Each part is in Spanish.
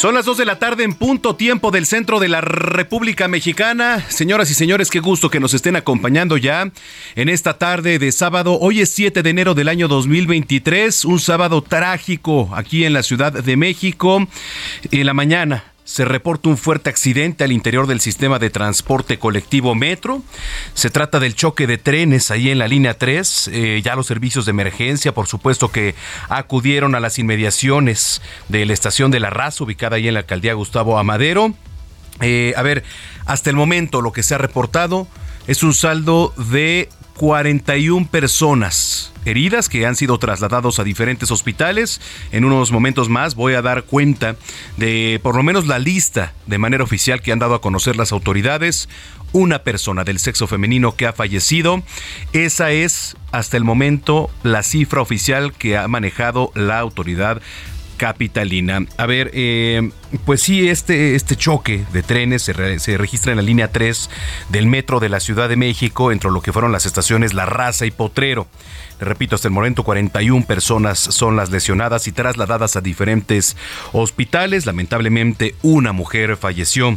Son las 2 de la tarde en punto tiempo del centro de la República Mexicana. Señoras y señores, qué gusto que nos estén acompañando ya en esta tarde de sábado. Hoy es 7 de enero del año 2023, un sábado trágico aquí en la Ciudad de México. En la mañana se reporta un fuerte accidente al interior del sistema de transporte colectivo Metro. Se trata del choque de trenes ahí en la línea 3. Eh, ya los servicios de emergencia, por supuesto, que acudieron a las inmediaciones de la estación de la Raza, ubicada ahí en la alcaldía Gustavo Amadero. Eh, a ver, hasta el momento lo que se ha reportado es un saldo de 41 personas heridas que han sido trasladados a diferentes hospitales. En unos momentos más voy a dar cuenta de por lo menos la lista de manera oficial que han dado a conocer las autoridades. Una persona del sexo femenino que ha fallecido. Esa es hasta el momento la cifra oficial que ha manejado la autoridad capitalina. A ver, eh, pues sí, este, este choque de trenes se, re, se, registra en la línea 3 del metro de la Ciudad de México, entre lo que fueron las estaciones La Raza y Potrero. Repito, hasta el momento 41 personas son las lesionadas y trasladadas a diferentes hospitales. Lamentablemente, una mujer falleció.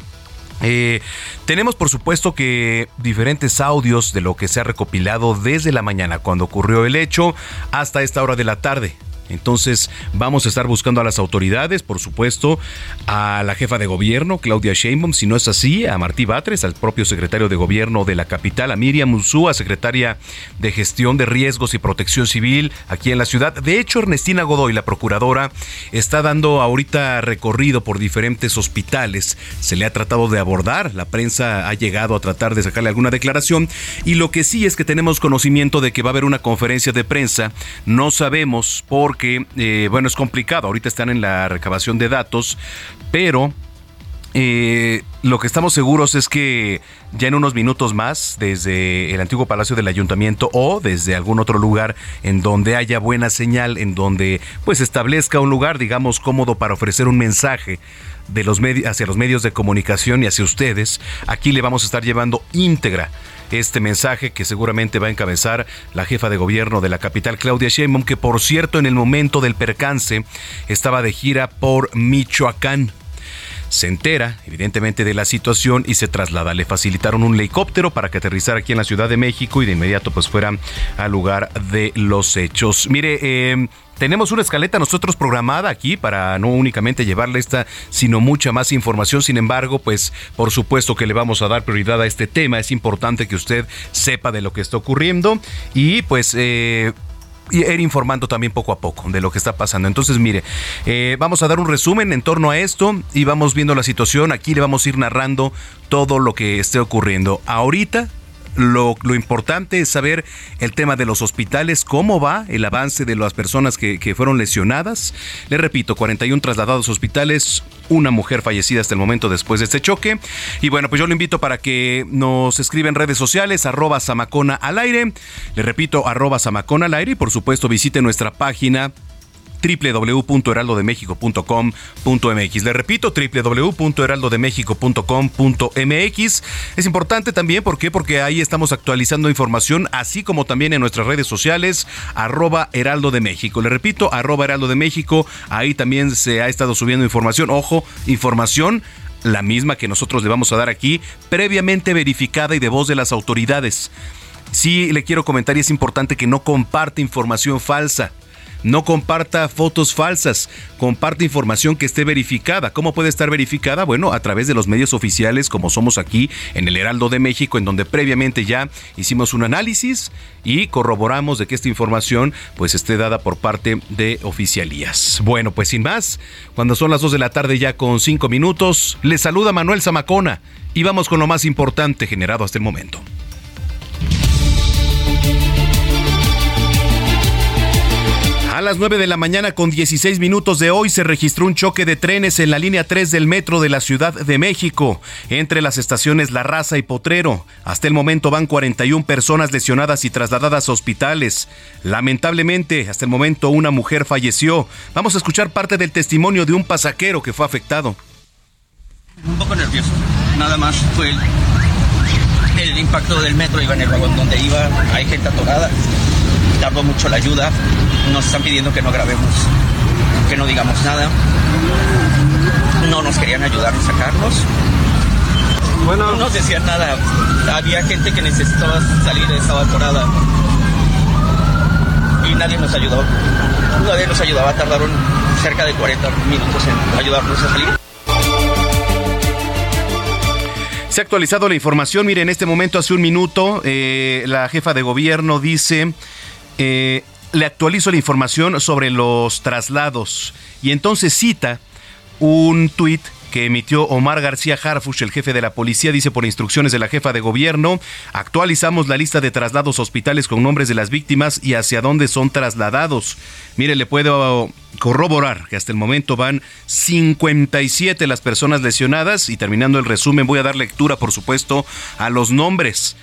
Eh, tenemos por supuesto que diferentes audios de lo que se ha recopilado desde la mañana cuando ocurrió el hecho hasta esta hora de la tarde. Entonces vamos a estar buscando a las autoridades, por supuesto, a la jefa de gobierno, Claudia Sheinbaum, si no es así, a Martí Batres, al propio secretario de gobierno de la capital, a Miriam Ursúa, secretaria de gestión de riesgos y protección civil aquí en la ciudad. De hecho, Ernestina Godoy, la procuradora, está dando ahorita recorrido por diferentes hospitales. Se le ha tratado de abordar, la prensa ha llegado a tratar de sacarle alguna declaración y lo que sí es que tenemos conocimiento de que va a haber una conferencia de prensa. No sabemos por porque, eh, bueno, es complicado. Ahorita están en la recabación de datos, pero eh, lo que estamos seguros es que ya en unos minutos más, desde el antiguo Palacio del Ayuntamiento o desde algún otro lugar en donde haya buena señal, en donde pues establezca un lugar, digamos, cómodo para ofrecer un mensaje de los hacia los medios de comunicación y hacia ustedes, aquí le vamos a estar llevando íntegra este mensaje que seguramente va a encabezar la jefa de gobierno de la capital, Claudia Sheinbaum, que por cierto en el momento del percance estaba de gira por Michoacán se entera, evidentemente, de la situación y se traslada. Le facilitaron un helicóptero para que aterrizara aquí en la Ciudad de México y de inmediato pues fuera al lugar de los hechos. Mire, eh, tenemos una escaleta nosotros programada aquí para no únicamente llevarle esta, sino mucha más información. Sin embargo, pues por supuesto que le vamos a dar prioridad a este tema. Es importante que usted sepa de lo que está ocurriendo y pues... Eh, ir informando también poco a poco de lo que está pasando. Entonces, mire, eh, vamos a dar un resumen en torno a esto y vamos viendo la situación. Aquí le vamos a ir narrando todo lo que esté ocurriendo. Ahorita lo, lo, importante es saber el tema de los hospitales, cómo va el avance de las personas que, que, fueron lesionadas. Le repito, 41 trasladados a hospitales, una mujer fallecida hasta el momento después de este choque. Y bueno, pues yo lo invito para que nos escriba en redes sociales, arroba Samacona al aire. Le repito, arroba Samacona al aire y por supuesto visite nuestra página www.heraldodemexico.com.mx. Le repito, www.heraldodemexico.com.mx. Es importante también, ¿por qué? Porque ahí estamos actualizando información, así como también en nuestras redes sociales, arroba Heraldo de México. Le repito, arroba Heraldo de México, ahí también se ha estado subiendo información, ojo, información la misma que nosotros le vamos a dar aquí, previamente verificada y de voz de las autoridades. Sí, le quiero comentar y es importante que no comparte información falsa. No comparta fotos falsas, comparte información que esté verificada. ¿Cómo puede estar verificada? Bueno, a través de los medios oficiales como somos aquí en el Heraldo de México, en donde previamente ya hicimos un análisis y corroboramos de que esta información pues esté dada por parte de oficialías. Bueno, pues sin más, cuando son las 2 de la tarde ya con 5 minutos, le saluda Manuel Zamacona y vamos con lo más importante generado hasta el momento. A las 9 de la mañana con 16 minutos de hoy se registró un choque de trenes en la línea 3 del metro de la Ciudad de México, entre las estaciones La Raza y Potrero. Hasta el momento van 41 personas lesionadas y trasladadas a hospitales. Lamentablemente, hasta el momento una mujer falleció. Vamos a escuchar parte del testimonio de un pasajero que fue afectado. Un poco nervioso, nada más fue el, impacto del metro, iba en el vagón donde iba, hay gente atorada tardó mucho la ayuda. Nos están pidiendo que no grabemos, que no digamos nada. No nos querían ayudar a sacarnos. Bueno, no nos decían nada. Había gente que necesitaba salir, estaba atorada. Y nadie nos ayudó. Nadie nos ayudaba. Tardaron cerca de 40 minutos en ayudarnos a salir. Se ha actualizado la información. Mire, en este momento, hace un minuto, eh, la jefa de gobierno dice eh, le actualizo la información sobre los traslados. Y entonces cita un tuit que emitió Omar García Harfush, el jefe de la policía, dice por instrucciones de la jefa de gobierno, actualizamos la lista de traslados hospitales con nombres de las víctimas y hacia dónde son trasladados. Mire, le puedo corroborar que hasta el momento van 57 las personas lesionadas. Y terminando el resumen voy a dar lectura, por supuesto, a los nombres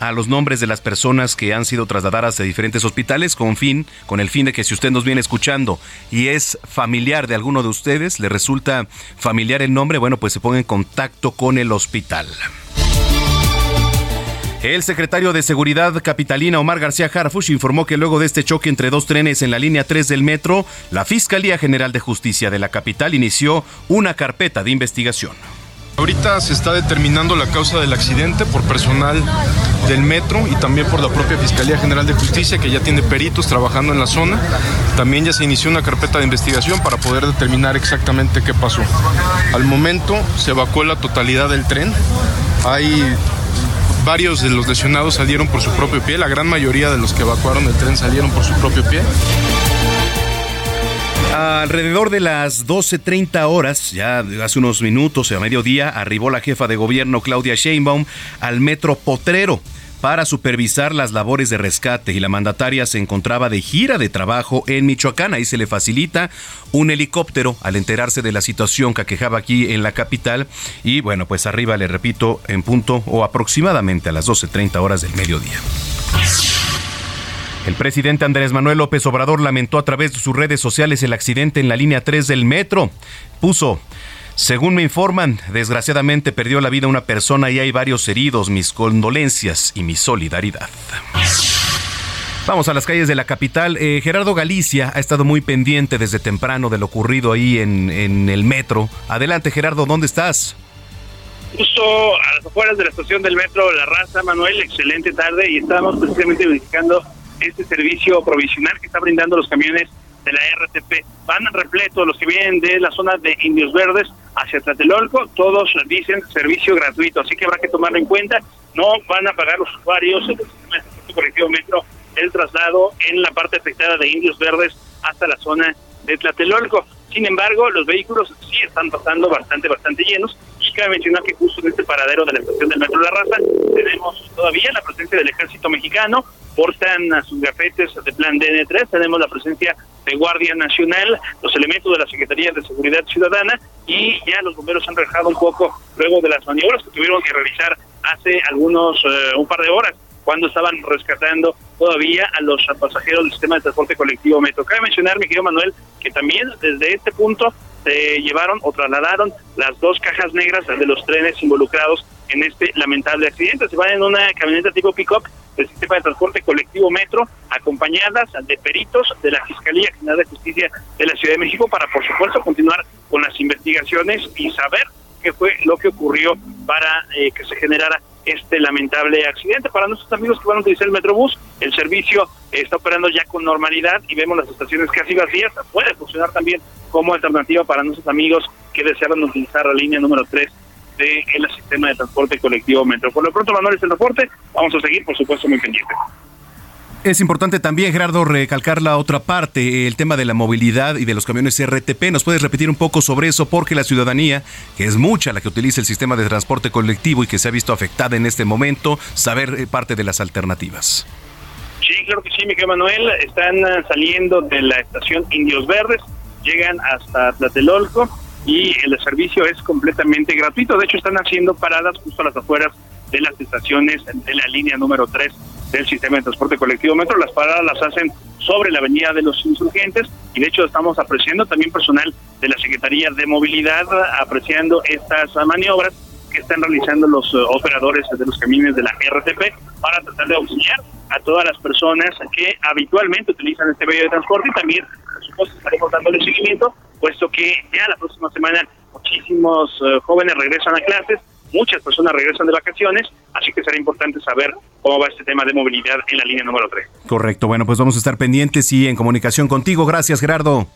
a los nombres de las personas que han sido trasladadas a diferentes hospitales con fin, con el fin de que si usted nos viene escuchando y es familiar de alguno de ustedes, le resulta familiar el nombre, bueno, pues se ponga en contacto con el hospital. El secretario de Seguridad capitalina Omar García Harfush informó que luego de este choque entre dos trenes en la línea 3 del metro, la Fiscalía General de Justicia de la capital inició una carpeta de investigación. Ahorita se está determinando la causa del accidente por personal del metro y también por la propia Fiscalía General de Justicia que ya tiene peritos trabajando en la zona. También ya se inició una carpeta de investigación para poder determinar exactamente qué pasó. Al momento se evacuó la totalidad del tren. Hay varios de los lesionados salieron por su propio pie, la gran mayoría de los que evacuaron el tren salieron por su propio pie. Alrededor de las 12.30 horas, ya hace unos minutos, a mediodía, arribó la jefa de gobierno Claudia Sheinbaum al metro Potrero para supervisar las labores de rescate y la mandataria se encontraba de gira de trabajo en Michoacán. Ahí se le facilita un helicóptero al enterarse de la situación que aquejaba aquí en la capital. Y bueno, pues arriba le repito en punto o aproximadamente a las 12.30 horas del mediodía. El presidente Andrés Manuel López Obrador lamentó a través de sus redes sociales el accidente en la línea 3 del metro. Puso, según me informan, desgraciadamente perdió la vida una persona y hay varios heridos. Mis condolencias y mi solidaridad. Vamos a las calles de la capital. Eh, Gerardo Galicia ha estado muy pendiente desde temprano de lo ocurrido ahí en, el metro. Adelante, Gerardo, ¿dónde estás? Justo a las afueras de la estación del metro La Raza, Manuel, excelente tarde y estamos precisamente verificando este servicio provisional que está brindando los camiones de la RTP. Van repletos los que vienen de la zona de Indios Verdes hacia Tlatelolco, todos dicen servicio gratuito, así que habrá que tomarlo en cuenta. No van a pagar los usuarios del sistema de colectivo metro el traslado en la parte afectada de Indios Verdes hasta la zona de Tlatelolco. Sin embargo, los vehículos sí están pasando bastante, bastante llenos. Y cabe mencionar que justo en este paradero de la estación del Metro La Raza tenemos todavía la presencia del ejército mexicano, portan a sus gafetes de plan DN3, tenemos la presencia de Guardia Nacional, los elementos de la Secretaría de Seguridad Ciudadana. Y ya los bomberos han relajado un poco luego de las maniobras que tuvieron que realizar hace algunos, eh, un par de horas cuando estaban rescatando todavía a los pasajeros del sistema de transporte colectivo Metro. Cabe mencionar, mi querido Manuel, que también desde este punto se llevaron o trasladaron las dos cajas negras de los trenes involucrados en este lamentable accidente. Se van en una camioneta tipo pick-up del sistema de transporte colectivo Metro, acompañadas de peritos de la Fiscalía General de Justicia de la Ciudad de México para, por supuesto, continuar con las investigaciones y saber qué fue lo que ocurrió para eh, que se generara este lamentable accidente. Para nuestros amigos que van a utilizar el Metrobús, el servicio está operando ya con normalidad y vemos las estaciones casi vacías. Puede funcionar también como alternativa para nuestros amigos que deseaban utilizar la línea número 3 del sistema de transporte colectivo Metro. Por lo pronto, Manuel, es el. Vamos a seguir, por supuesto, muy pendientes. Es importante también, Gerardo, recalcar la otra parte, el tema de la movilidad y de los camiones RTP. ¿Nos puedes repetir un poco sobre eso? Porque la ciudadanía, que es mucha la que utiliza el sistema de transporte colectivo y que se ha visto afectada en este momento, saber eh, parte de las alternativas. Sí, claro que sí, Miguel Manuel. Están ah, saliendo de la estación Indios Verdes, llegan hasta Tlatelolco y el servicio es completamente gratuito. De hecho, están haciendo paradas justo a las afueras de las estaciones de la línea número 3 del sistema de transporte colectivo metro. Las paradas las hacen sobre la avenida de los insurgentes y de hecho estamos apreciando también personal de la Secretaría de Movilidad apreciando estas maniobras que están realizando los eh, operadores de los camiones de la RTP para tratar de auxiliar a todas las personas que habitualmente utilizan este medio de transporte y también, por supuesto, estaremos dándole seguimiento, puesto que ya la próxima semana muchísimos eh, jóvenes regresan a clases, muchas personas regresan de vacaciones, así que será importante saber cómo va este tema de movilidad en la línea número 3. Correcto, bueno, pues vamos a estar pendientes y en comunicación contigo. Gracias, Gerardo.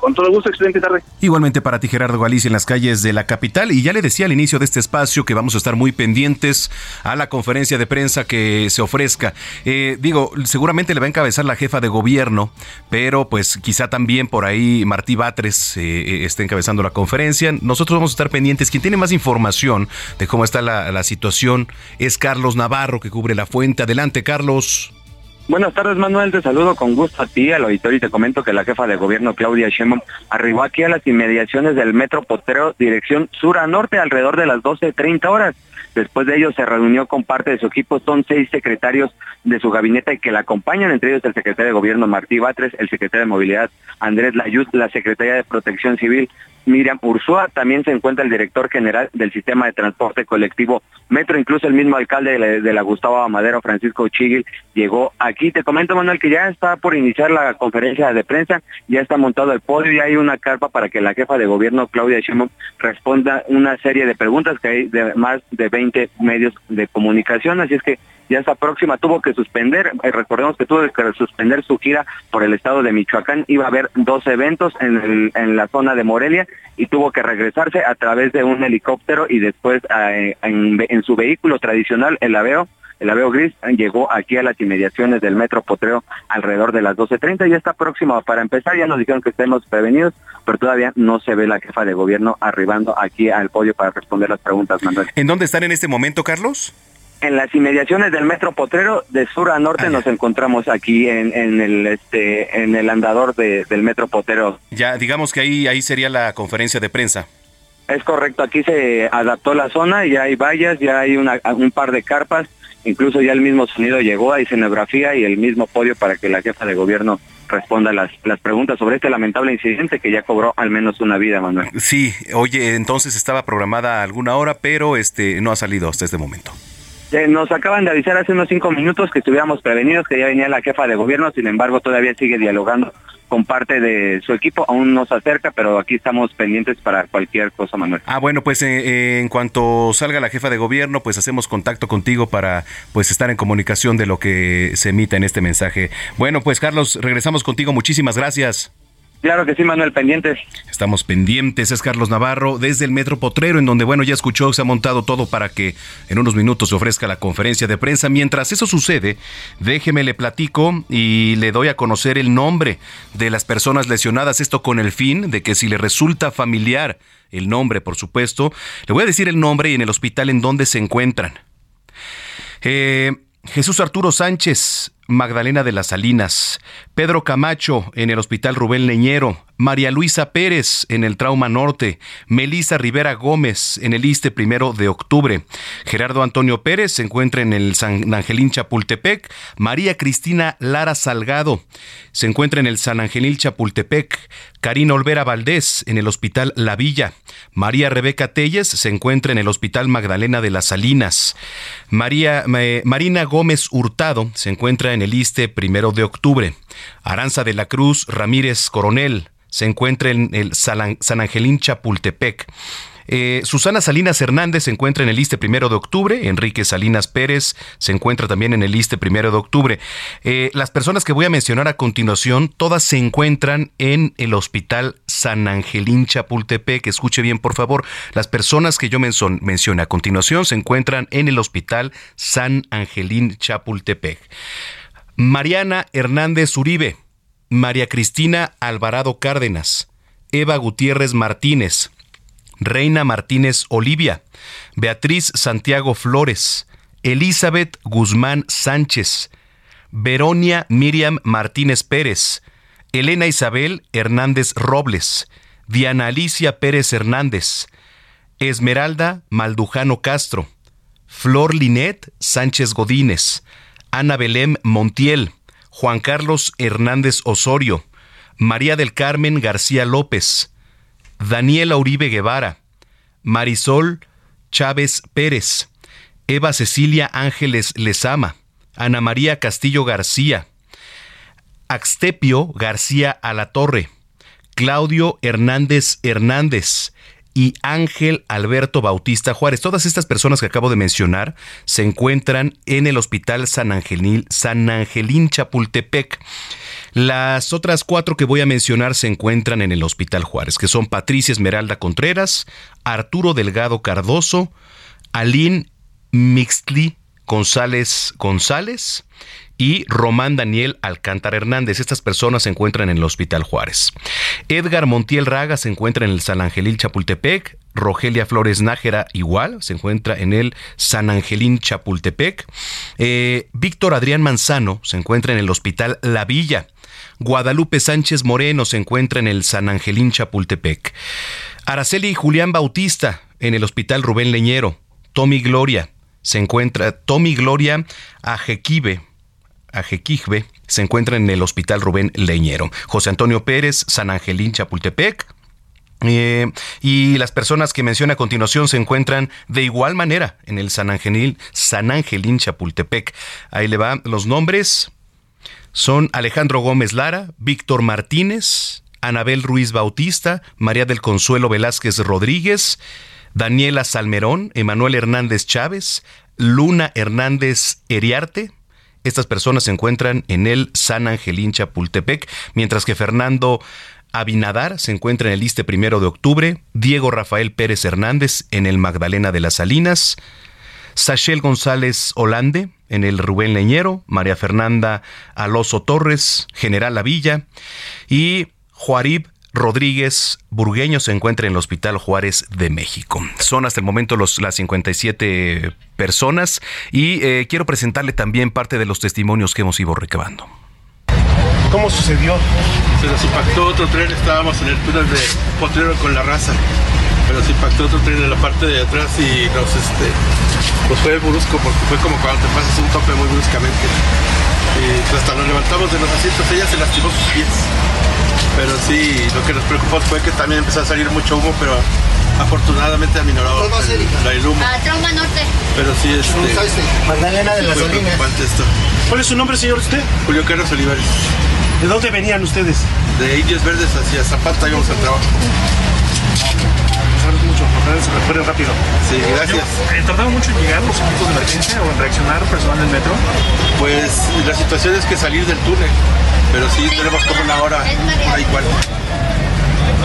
Con todo gusto, excelente tarde. Igualmente para ti, Gerardo Galicia, en las calles de la capital. Y ya le decía al inicio de este espacio que vamos a estar muy pendientes a la conferencia de prensa que se ofrezca. Eh, digo, seguramente le va a encabezar la jefa de gobierno, pero pues quizá también por ahí Martí Batres eh, eh, esté encabezando la conferencia. Nosotros vamos a estar pendientes. Quien tiene más información de cómo está la, la situación es Carlos Navarro, que cubre la fuente. Adelante, Carlos. Buenas tardes, Manuel. Te saludo con gusto a ti, al auditorio, y te comento que la jefa de gobierno, Claudia Sheinbaum, arribó aquí a las inmediaciones del Metro Potero, dirección sur a norte, alrededor de las 12.30 horas. Después de ello se reunió con parte de su equipo, son seis secretarios de su gabinete que la acompañan, entre ellos el secretario de Gobierno Martí Batres, el secretario de Movilidad Andrés Layut, la secretaria de Protección Civil Miriam Ursúa, también se encuentra el director general del sistema de transporte colectivo Metro, incluso el mismo alcalde de la, Gustavo Amadero, Francisco Chigil, llegó aquí. Te comento, Manuel, que ya está por iniciar la conferencia de prensa, ya está montado el podio y hay una carpa para que la jefa de gobierno, Claudia Sheinbaum, responda una serie de preguntas que hay de más de 20 medios de comunicación, así es que ya está próxima, tuvo que suspender, eh, recordemos que tuvo que suspender su gira por el estado de Michoacán, iba a haber dos eventos en, la zona de Morelia y tuvo que regresarse a través de un helicóptero y después eh, en, su vehículo tradicional, el Aveo, el Aveo Gris llegó aquí a las inmediaciones del Metro Potreo alrededor de las 12.30 y está próximo para empezar. Ya nos dijeron que estemos prevenidos, pero todavía no se ve la jefa de gobierno arribando aquí al podio para responder las preguntas, Manuel. ¿En dónde están en este momento, Carlos? en las inmediaciones del metro Potrero de sur a norte ah, nos encontramos aquí en, el este en el andador del metro Potrero. Ya digamos que ahí ahí sería la conferencia de prensa. Es correcto, aquí se adaptó la zona, ya hay vallas, ya hay un par de carpas, incluso ya el mismo sonido llegó, hay escenografía y el mismo podio para que la jefa de gobierno responda las, las preguntas sobre este lamentable incidente que ya cobró al menos una vida, Manuel. Sí, oye, entonces estaba programada alguna hora, pero este no ha salido hasta este momento. Eh, nos acaban de avisar hace unos cinco minutos que estuviéramos prevenidos, que ya venía la jefa de gobierno, sin embargo todavía sigue dialogando con parte de su equipo, aún no se acerca, pero aquí estamos pendientes para cualquier cosa, Manuel. Ah, bueno, pues eh, eh, en cuanto salga la jefa de gobierno, pues hacemos contacto contigo para pues estar en comunicación de lo que se emita en este mensaje. Bueno, pues Carlos, regresamos contigo, muchísimas gracias. Claro que sí, Manuel, pendientes. Estamos pendientes, es Carlos Navarro desde el Metro Potrero, en donde, bueno, ya escuchó, se ha montado todo para que en unos minutos se ofrezca la conferencia de prensa. Mientras eso sucede, déjeme le platico y le doy a conocer el nombre de las personas lesionadas, esto con el fin de que si le resulta familiar el nombre, por supuesto, le voy a decir el nombre y en el hospital en donde se encuentran. Eh, Jesús Arturo Sánchez, Magdalena de las Salinas, Pedro Camacho en el Hospital Rubén Leñero, María Luisa Pérez en el Trauma Norte, Melisa Rivera Gómez en el ISTE primero de octubre, Gerardo Antonio Pérez se encuentra en el San Angelín Chapultepec, María Cristina Lara Salgado se encuentra en el San Angelín Chapultepec, Karina Olvera Valdés en el Hospital La Villa, María Rebeca Telles se encuentra en el Hospital Magdalena de las Salinas, María, eh, Marina Gómez Hurtado se encuentra en el ISTE primero de octubre, Aranza de la Cruz Ramírez Coronel se encuentra en el San Angelín Chapultepec. Eh, Susana Salinas Hernández se encuentra en el ISTE primero de octubre. Enrique Salinas Pérez se encuentra también en el ISTE primero de octubre. Eh, las personas que voy a mencionar a continuación, todas se encuentran en el Hospital San Angelín Chapultepec. Escuche bien, por favor. Las personas que yo mencioné a continuación se encuentran en el Hospital San Angelín Chapultepec. Mariana Hernández Uribe, María Cristina Alvarado Cárdenas, Eva Gutiérrez Martínez, Reina Martínez Olivia, Beatriz Santiago Flores, Elizabeth Guzmán Sánchez, Veronia Miriam Martínez Pérez, Elena Isabel Hernández Robles, Diana Alicia Pérez Hernández, Esmeralda Maldujano Castro, Flor Linet Sánchez Godínez, Ana Belém Montiel, Juan Carlos Hernández Osorio, María del Carmen García López, Daniela Uribe Guevara, Marisol Chávez Pérez, Eva Cecilia Ángeles Lezama, Ana María Castillo García, Axtepio García Alatorre, Claudio Hernández Hernández, y Ángel Alberto Bautista Juárez. Todas estas personas que acabo de mencionar se encuentran en el Hospital San Angelín, San Angelín Chapultepec. Las otras cuatro que voy a mencionar se encuentran en el Hospital Juárez, que son Patricia Esmeralda Contreras, Arturo Delgado Cardoso, Alín Mixtli González González y Román Daniel Alcántara Hernández. Estas personas se encuentran en el Hospital Juárez. Edgar Montiel Raga se encuentra en el San Angelín Chapultepec. Rogelia Flores Nájera igual, se encuentra en el San Angelín Chapultepec. Eh, Víctor Adrián Manzano se encuentra en el Hospital La Villa. Guadalupe Sánchez Moreno se encuentra en el San Angelín Chapultepec. Araceli Julián Bautista en el Hospital Rubén Leñero. Tommy Gloria se encuentra, Tommy Gloria Ajequibe Ajequijbe se encuentra en el Hospital Rubén Leñero. José Antonio Pérez, San Angelín, Chapultepec. Eh, y las personas que menciona a continuación se encuentran de igual manera en el San Angelín, San Angelín Chapultepec. Ahí le van los nombres. Son Alejandro Gómez Lara, Víctor Martínez, Anabel Ruiz Bautista, María del Consuelo Velázquez Rodríguez, Daniela Salmerón, Emanuel Hernández Chávez, Luna Hernández Eriarte, estas personas se encuentran en el San Angelín Chapultepec, mientras que Fernando Abinadar se encuentra en el Liste primero de octubre, Diego Rafael Pérez Hernández en el Magdalena de las Salinas, Sachel González Holande en el Rubén Leñero, María Fernanda Aloso Torres, General Lavilla y Juarib Rodríguez Burgueño se encuentra en el Hospital Juárez de México. Son hasta el momento los, las 57 personas y eh, quiero presentarle también parte de los testimonios que hemos ido recabando. ¿Cómo sucedió? Se nos impactó otro tren, estábamos en el túnel de Potrero con la raza, pero se impactó otro tren en la parte de atrás y nos, este, pues fue brusco porque fue como cuando te pasas un tope muy bruscamente. Pues hasta nos levantamos de los asientos, ella se lastimó sus pies pero sí, lo que nos preocupó fue que también empezó a salir mucho humo, pero afortunadamente aminoró el, el humo. A Trauma Norte. Pero sí, este... Magdalena de las preocupante esto. ¿Cuál es su nombre, señor, usted? Julio Carlos Olivares. ¿De dónde venían ustedes? De Indios Verdes hacia Zapata íbamos al trabajo. Se rápido. Sí, gracias. Eh, ¿Tardaron mucho en llegar los equipos de emergencia o en reaccionar personal del metro? Pues la situación es que salir del túnel, pero sí, tenemos como una hora, hora y cuarto.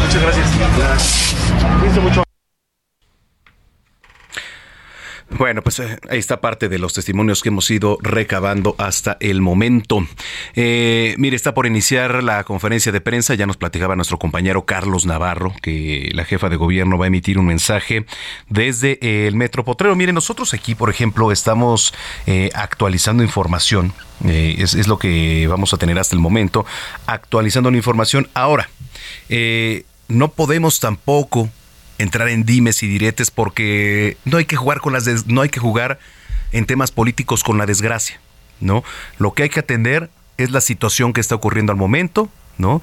Muchas gracias. Gracias. mucho. Bueno, pues eh, ahí está parte de los testimonios que hemos ido recabando hasta el momento. Eh, mire, está por iniciar la conferencia de prensa. Ya nos platicaba nuestro compañero Carlos Navarro que la jefa de gobierno va a emitir un mensaje desde el Metro Potrero. Mire, nosotros aquí, por ejemplo, estamos eh, actualizando información. Eh, es, lo que vamos a tener hasta el momento, actualizando la información. Ahora, no podemos tampoco entrar en dimes y diretes porque no hay que jugar con las des no hay que jugar en temas políticos con la desgracia, ¿no? Lo que hay que atender es la situación que está ocurriendo al momento, ¿no?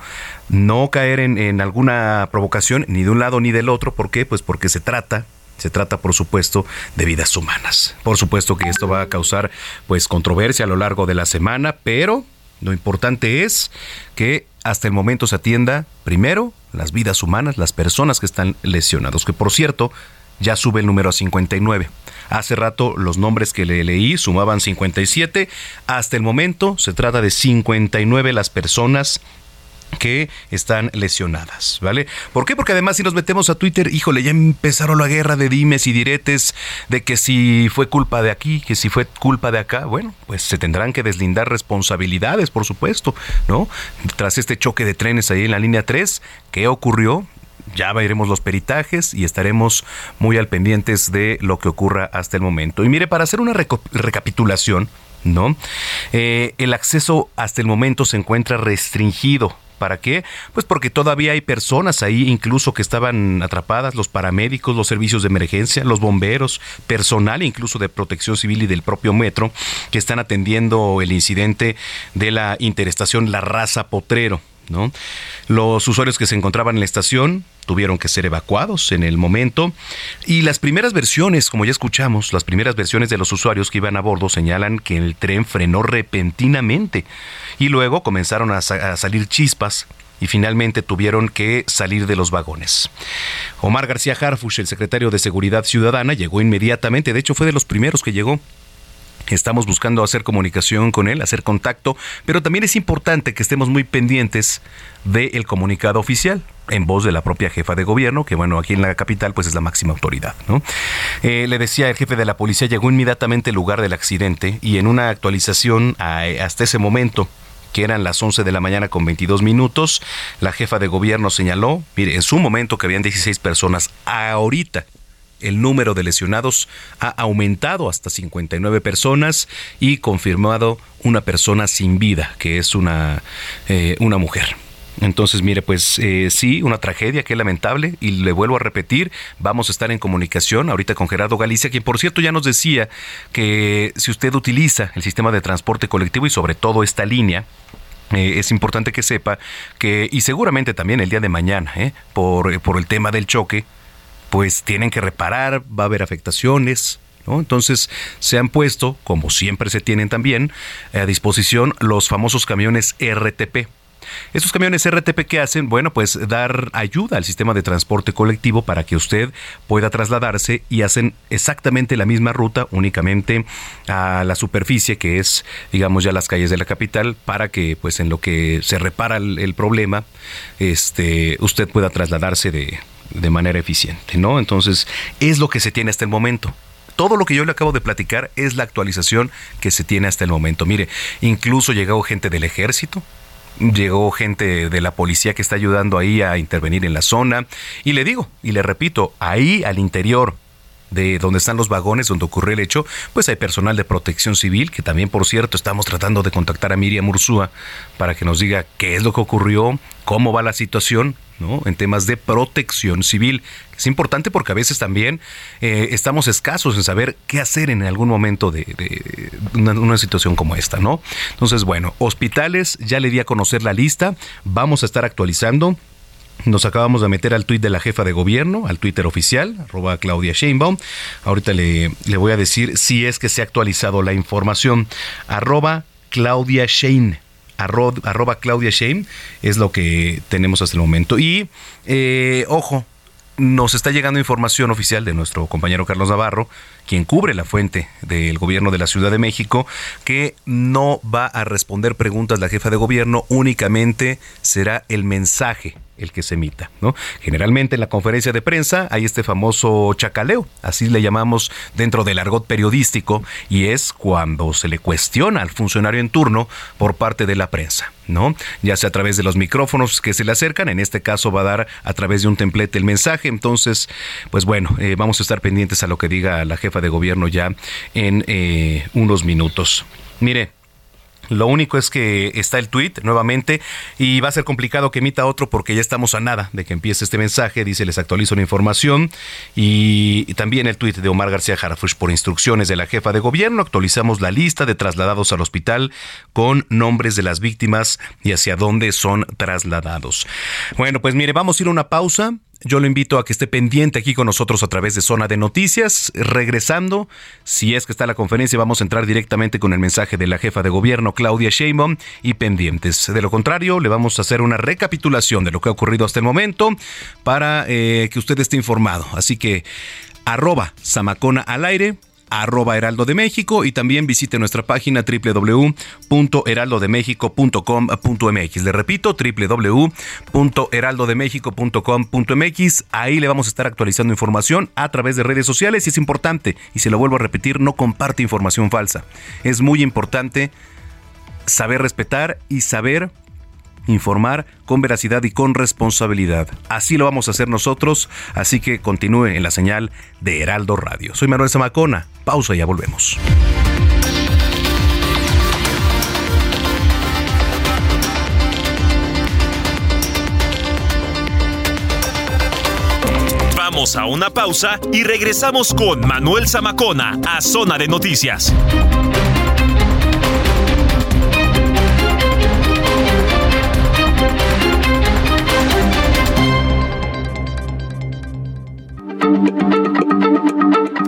No caer en, alguna provocación ni de un lado ni del otro, ¿por qué? Pues porque se trata se trata, por supuesto, de vidas humanas. Por supuesto que esto va a causar pues controversia a lo largo de la semana, pero lo importante es que hasta el momento se atienda primero las vidas humanas, las personas que están lesionados, que por cierto ya sube el número a 59. Hace rato los nombres que le leí sumaban 57. Hasta el momento se trata de 59 las personas que están lesionadas, ¿vale? ¿Por qué? Porque además si nos metemos a Twitter, híjole, ya empezaron la guerra de dimes y diretes de que si fue culpa de aquí, que si fue culpa de acá, bueno, pues se tendrán que deslindar responsabilidades, por supuesto, ¿no? Tras este choque de trenes ahí en la línea 3, ¿qué ocurrió? ya veremos los peritajes y estaremos muy al pendientes de lo que ocurra hasta el momento. Y mire, para hacer una recapitulación, ¿no? Eh, el acceso hasta el momento se encuentra restringido ¿Para qué? Pues porque todavía hay personas ahí incluso que estaban atrapadas, los paramédicos, los servicios de emergencia, los bomberos, personal incluso de protección civil y del propio metro, que están atendiendo el incidente de la interestación La Raza Potrero. ¿no? Los usuarios que se encontraban en la estación tuvieron que ser evacuados en el momento. Y las primeras versiones, como ya escuchamos, las primeras versiones de los usuarios que iban a bordo señalan que el tren frenó repentinamente y luego comenzaron a, salir chispas y finalmente tuvieron que salir de los vagones. Omar García Harfush, el secretario de Seguridad Ciudadana, llegó inmediatamente, de hecho fue de los primeros que llegó Estamos buscando hacer comunicación con él, hacer contacto, pero también es importante que estemos muy pendientes del comunicado oficial en voz de la propia jefa de gobierno, que bueno, aquí en la capital pues es la máxima autoridad. ¿no? Eh, le decía, el jefe de la policía llegó inmediatamente al lugar del accidente y en una actualización hasta ese momento, que eran las 11 de la mañana con 22 minutos, la jefa de gobierno señaló, mire, en su momento que habían 16 personas, ahorita el número de lesionados ha aumentado hasta 59 personas y confirmado una persona sin vida, que es una, eh, una mujer. Entonces, mire, pues eh, sí, una tragedia, que lamentable, y le vuelvo a repetir, vamos a estar en comunicación ahorita con Gerardo Galicia, quien por cierto ya nos decía que si usted utiliza el sistema de transporte colectivo y sobre todo esta línea, eh, es importante que sepa que, y seguramente también el día de mañana, por, por el tema del choque, pues tienen que reparar, va a haber afectaciones. Entonces se han puesto, como siempre se tienen también, a disposición los famosos camiones RTP. Estos camiones RTP que hacen, bueno, pues dar ayuda al sistema de transporte colectivo para que usted pueda trasladarse y hacen exactamente la misma ruta, únicamente a la superficie que es, digamos, ya las calles de la capital, para que, pues, en lo que se repara el, el problema, este, usted pueda trasladarse de, de manera eficiente, ¿no? Entonces, es lo que se tiene hasta el momento. Todo lo que yo le acabo de platicar es la actualización que se tiene hasta el momento. Mire, incluso llegó gente del ejército, llegó gente de la policía que está ayudando ahí a intervenir en la zona. Y le digo, y le repito, ahí al interior de donde están los vagones donde ocurrió el hecho, pues hay personal de protección civil, que también, por cierto, estamos tratando de contactar a Miriam Ursúa para que nos diga qué es lo que ocurrió, cómo va la situación, ¿no? En temas de protección civil. Es importante porque a veces también eh, estamos escasos en saber qué hacer en algún momento de, una, una, situación como esta, ¿no? Entonces, bueno, hospitales, ya le di a conocer la lista, vamos a estar actualizando. Nos acabamos de meter al tuit de la jefa de gobierno, al Twitter oficial, arroba Claudia Sheinbaum. Ahorita le, le voy a decir si es que se ha actualizado la información. Arroba Claudia Shein. Arroba, Claudia Shein es lo que tenemos hasta el momento. Y eh, ojo, nos está llegando información oficial de nuestro compañero Carlos Navarro, quien cubre la fuente del gobierno de la Ciudad de México, que no va a responder preguntas la jefa de gobierno, únicamente será el mensaje el que se emita. ¿no? Generalmente en la conferencia de prensa hay este famoso chacaleo, así le llamamos dentro del argot periodístico, y es cuando se le cuestiona al funcionario en turno por parte de la prensa. ¿no? Ya sea a través de los micrófonos que se le acercan, en este caso va a dar a través de un templete el mensaje, entonces, pues bueno, eh, vamos a estar pendientes a lo que diga la jefa de gobierno ya en eh, unos minutos. Mire, lo único es que está el tweet nuevamente y va a ser complicado que emita otro porque ya estamos a nada de que empiece este mensaje. Dice, les actualizo la información. Y, también el tweet de Omar García Jarafush por instrucciones de la jefa de gobierno. Actualizamos la lista de trasladados al hospital con nombres de las víctimas y hacia dónde son trasladados. Bueno, pues mire, vamos a ir a una pausa. Yo lo invito a que esté pendiente aquí con nosotros a través de Zona de Noticias. Regresando, si es que está la conferencia, vamos a entrar directamente con el mensaje de la jefa de gobierno, Claudia Sheinbaum, y pendientes. De lo contrario, le vamos a hacer una recapitulación de lo que ha ocurrido hasta el momento para eh, que usted esté informado. Así que arroba Samacona al aire arroba Heraldo de México y también visite nuestra página www.heraldodemexico.com.mx. Le repito, www.heraldodemexico.com.mx. Ahí le vamos a estar actualizando información a través de redes sociales y es importante, y se lo vuelvo a repetir, no comparte información falsa. Es muy importante saber respetar y saber informar con veracidad y con responsabilidad. Así lo vamos a hacer nosotros, así que continúe en la señal de Heraldo Radio. Soy Manuel Zamacona, pausa y ya volvemos. Vamos a una pausa y regresamos con Manuel Zamacona a Zona de Noticias.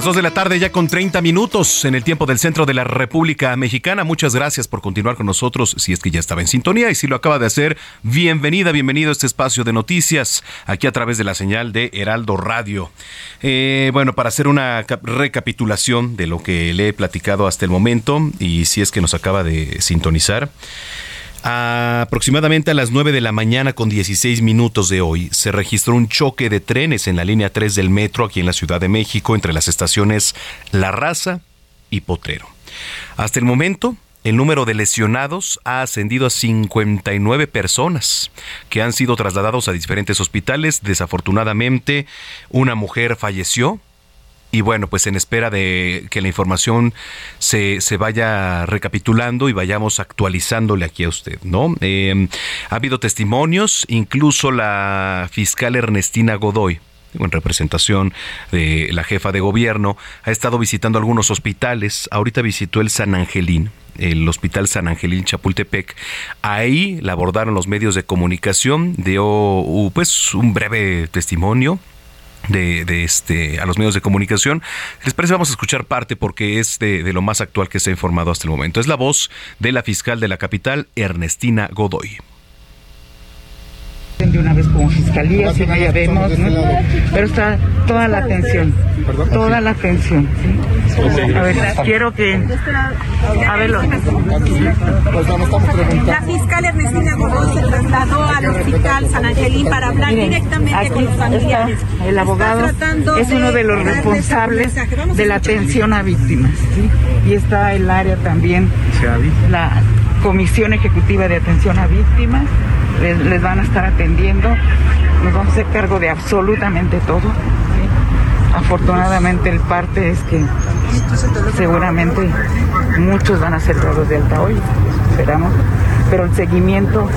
Las 2 de la tarde ya con 30 minutos en el tiempo del centro de la República Mexicana. Muchas gracias por continuar con nosotros si es que ya estaba en sintonía y si lo acaba de hacer, bienvenida, bienvenido a este espacio de noticias aquí a través de la señal de Heraldo Radio. Eh, bueno, para hacer una recapitulación de lo que le he platicado hasta el momento y si es que nos acaba de sintonizar. Aproximadamente a las 9 de la mañana con 16 minutos de hoy se registró un choque de trenes en la línea 3 del metro aquí en la Ciudad de México entre las estaciones La Raza y Potrero. Hasta el momento, el número de lesionados ha ascendido a 59 personas que han sido trasladados a diferentes hospitales. Desafortunadamente, una mujer falleció y bueno, pues en espera de que la información se, se vaya recapitulando y vayamos actualizándole aquí a usted, ¿no? Eh, ha habido testimonios, incluso la fiscal Ernestina Godoy, en representación de la jefa de gobierno, ha estado visitando algunos hospitales. Ahorita visitó el San Angelín, el Hospital San Angelín Chapultepec. Ahí la abordaron los medios de comunicación, dio pues un breve testimonio de, de, este a los medios de comunicación. Les parece vamos a escuchar parte porque es de, de, lo más actual que se ha informado hasta el momento. Es la voz de la fiscal de la capital, Ernestina Godoy. De una vez como fiscalía, si no ya vemos, ¿no? pero está toda la atención, toda la atención. ¿sí? A ver, quiero que. A ver, lo... La fiscal Ernestina Godoy se trasladó al hospital San Angelín para hablar Miren, directamente con los familiares. el abogado es uno de los responsables de la atención a víctimas. ¿sí? Y está el área también, la Comisión Ejecutiva de Atención a Víctimas. Les, les van a estar atendiendo. Nos vamos a hacer cargo de absolutamente todo. ¿sí? Afortunadamente el parte es que seguramente muchos van a ser dados de alta hoy, esperamos, pero el seguimiento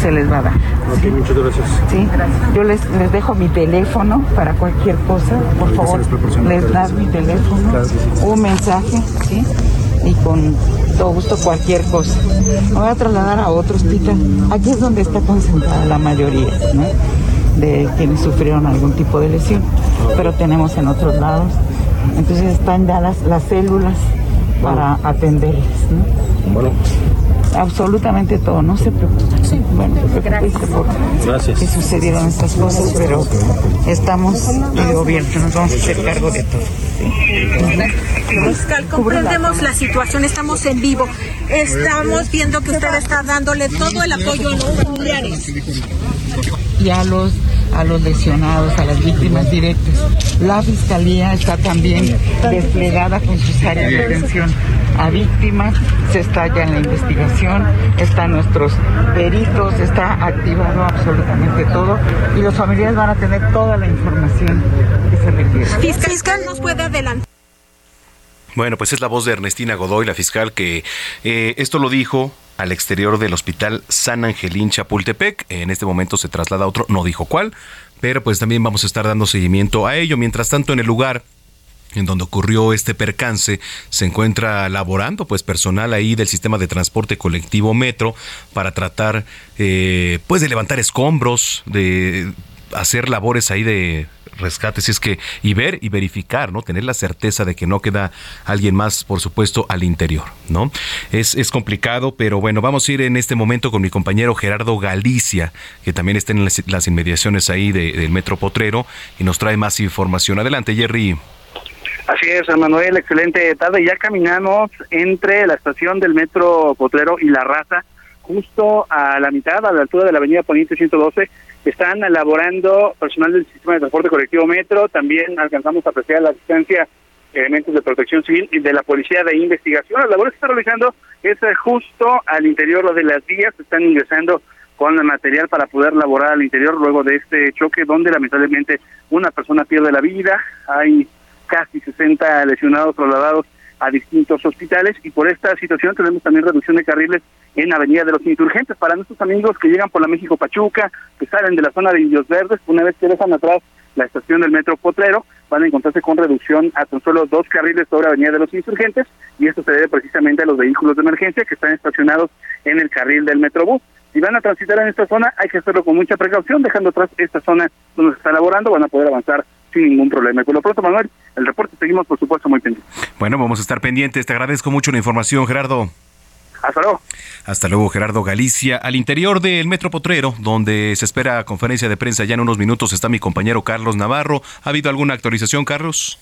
se les va a dar. Ok, muchas gracias. ¿sí? Yo les, les dejo mi teléfono para cualquier cosa, por favor, les das mi teléfono, un mensaje, ¿sí? Y con todo gusto cualquier cosa. Me voy a trasladar a otro hospital. Aquí es donde está concentrada la mayoría, ¿no? De quienes sufrieron algún tipo de lesión. Pero tenemos en otros lados. Entonces están ya las, las células para atenderles, ¿no? Bueno, absolutamente todo, no se preocupen. Sí, bueno, por Gracias. que sucedieron estas cosas, pero estamos de gobierno, nos vamos a hacer cargo de todo. Fiscal, comprendemos la situación, estamos en vivo. Estamos viendo que usted está dándole todo el apoyo a los familiares. Y a los a los lesionados, a las víctimas directas. La fiscalía está también desplegada con sus áreas de atención a víctimas, se está ya en la investigación. están nuestros peritos, está activado absolutamente todo y los familiares van a tener toda la información que se requiere. Fiscal, ¿nos puede adelantar? Bueno, pues es la voz de Ernestina Godoy, la fiscal, que eh, esto lo dijo al exterior del hospital San Angelín Chapultepec. En este momento se traslada a otro, no dijo cuál, pero pues también vamos a estar dando seguimiento a ello. Mientras tanto, en el lugar en donde ocurrió este percance, se encuentra laborando pues personal ahí del sistema de transporte colectivo Metro para tratar eh, pues de levantar escombros, de hacer labores ahí de rescate, si es que y ver y verificar, ¿no? Tener la certeza de que no queda alguien más, por supuesto, al interior, ¿no? Es, es complicado, pero bueno, vamos a ir en este momento con mi compañero Gerardo Galicia, que también está en las, inmediaciones ahí de, del Metro Potrero y nos trae más información. Adelante, Jerry. Así es, Manuel, excelente tarde. Ya caminamos entre la estación del Metro Potrero y La Raza, justo a la mitad, a la altura de la avenida Poniente 112. Están elaborando personal del sistema de transporte colectivo Metro. También alcanzamos a apreciar la asistencia elementos de protección civil y de la policía de investigación. Las labores que están realizando es eh, justo al interior de las vías. Están ingresando con el material para poder laborar al interior luego de este choque donde lamentablemente una persona pierde la vida. Hay casi 60 lesionados trasladados a distintos hospitales. Y por esta situación tenemos también reducción de carriles en Avenida de los Insurgentes. Para nuestros amigos que llegan por la México Pachuca, que salen de la zona de Indios Verdes, una vez que dejan atrás la estación del Metro Potrero, van a encontrarse con reducción a tan solo dos carriles sobre Avenida de los Insurgentes. Y esto se debe precisamente a los vehículos de emergencia que están estacionados en el carril del Metrobús. Si van a transitar en esta zona, hay que hacerlo con mucha precaución, dejando atrás esta zona donde se está elaborando, van a poder avanzar sin ningún problema. Y por lo pronto, Manuel, el reporte seguimos, por supuesto, muy pendientes. Bueno, vamos a estar pendientes. Te agradezco mucho la información, Gerardo. Hasta luego. Hasta luego, Gerardo Galicia. Al interior del Metro Potrero, donde se espera conferencia de prensa ya en unos minutos, está mi compañero Carlos Navarro. ¿Ha habido alguna actualización, Carlos?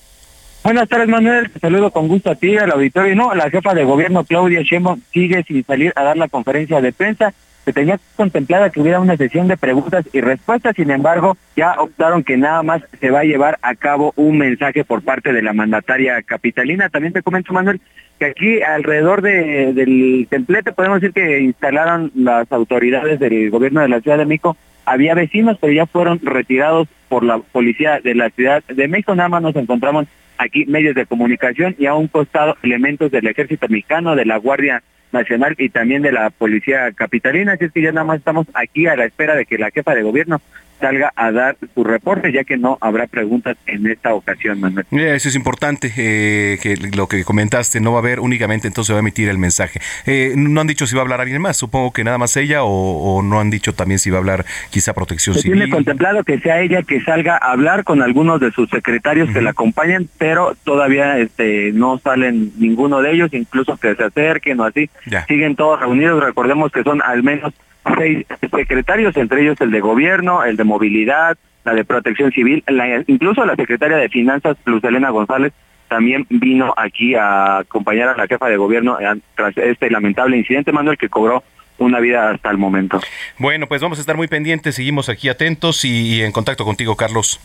Buenas tardes, Manuel. Te saludo con gusto a ti, al auditorio. No, la jefa de gobierno, Claudia Sheinbaum, sigue sin salir a dar la conferencia de prensa se tenía contemplada que hubiera una sesión de preguntas y respuestas, sin embargo, ya optaron que nada más se va a llevar a cabo un mensaje por parte de la mandataria capitalina. También te comento, Manuel, que aquí alrededor de, del templete podemos decir que instalaron las autoridades del gobierno de la Ciudad de México. Había vecinos, pero ya fueron retirados por la policía de la Ciudad de México. Nada más nos encontramos aquí medios de comunicación y a un costado elementos del ejército mexicano, de la Guardia Nacional y también de la Policía Capitalina. Así es que ya nada más estamos aquí a la espera de que la jefa de gobierno salga a dar su reporte, ya que no habrá preguntas en esta ocasión, Manuel. Eso es importante, eh, que lo que comentaste, no va a haber únicamente, entonces va a emitir el mensaje. Eh, no han dicho si va a hablar alguien más, supongo que nada más ella, o, no han dicho también si va a hablar quizá protección Se civil. Tiene contemplado que sea ella que salga a hablar con algunos de sus secretarios que la acompañen, pero todavía este no salen ninguno de ellos, incluso que se acerquen o así. Siguen todos reunidos, recordemos que son al menos seis secretarios, entre ellos el de gobierno, el de movilidad, la de protección civil, incluso la secretaria de finanzas, Luz Elena González, también vino aquí a acompañar a la jefa de gobierno eh, tras este lamentable incidente, Manuel, que cobró una vida hasta el momento. Bueno, pues vamos a estar muy pendientes, seguimos aquí atentos y en contacto contigo, Carlos.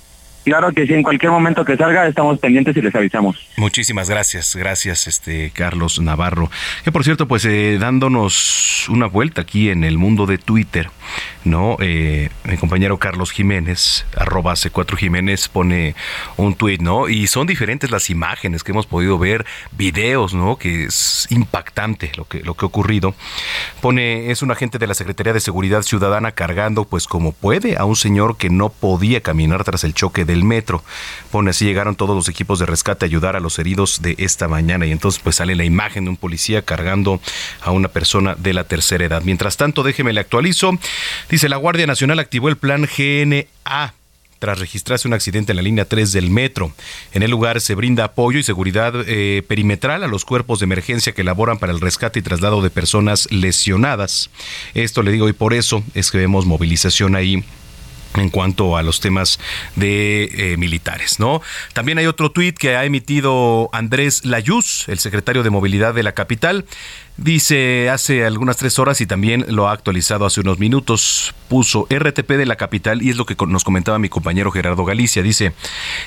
Claro que sí, en cualquier momento que salga estamos pendientes y les avisamos. Muchísimas gracias, gracias este Carlos Navarro. Que por cierto, pues eh, dándonos una vuelta aquí en el mundo de Twitter, ¿no? Eh, mi compañero Carlos Jiménez, arroba C4 Jiménez, pone un tuit, ¿no? Y son diferentes las imágenes que hemos podido ver, videos, ¿no? Que es impactante lo que, lo que ha ocurrido. Pone, es un agente de la Secretaría de Seguridad Ciudadana cargando, pues como puede, a un señor que no podía caminar tras el choque de el metro. Pone así llegaron todos los equipos de rescate a ayudar a los heridos de esta mañana y entonces pues sale la imagen de un policía cargando a una persona de la tercera edad. Mientras tanto, déjeme le actualizo. Dice la Guardia Nacional activó el plan GNA tras registrarse un accidente en la línea 3 del metro. En el lugar se brinda apoyo y seguridad eh, perimetral a los cuerpos de emergencia que laboran para el rescate y traslado de personas lesionadas. Esto le digo y por eso es que vemos movilización ahí en cuanto a los temas de eh, militares, ¿no? También hay otro tuit que ha emitido Andrés Layuz, el secretario de Movilidad de la capital. Dice hace algunas tres horas y también lo ha actualizado hace unos minutos. Puso RTP de la capital y es lo que nos comentaba mi compañero Gerardo Galicia. Dice,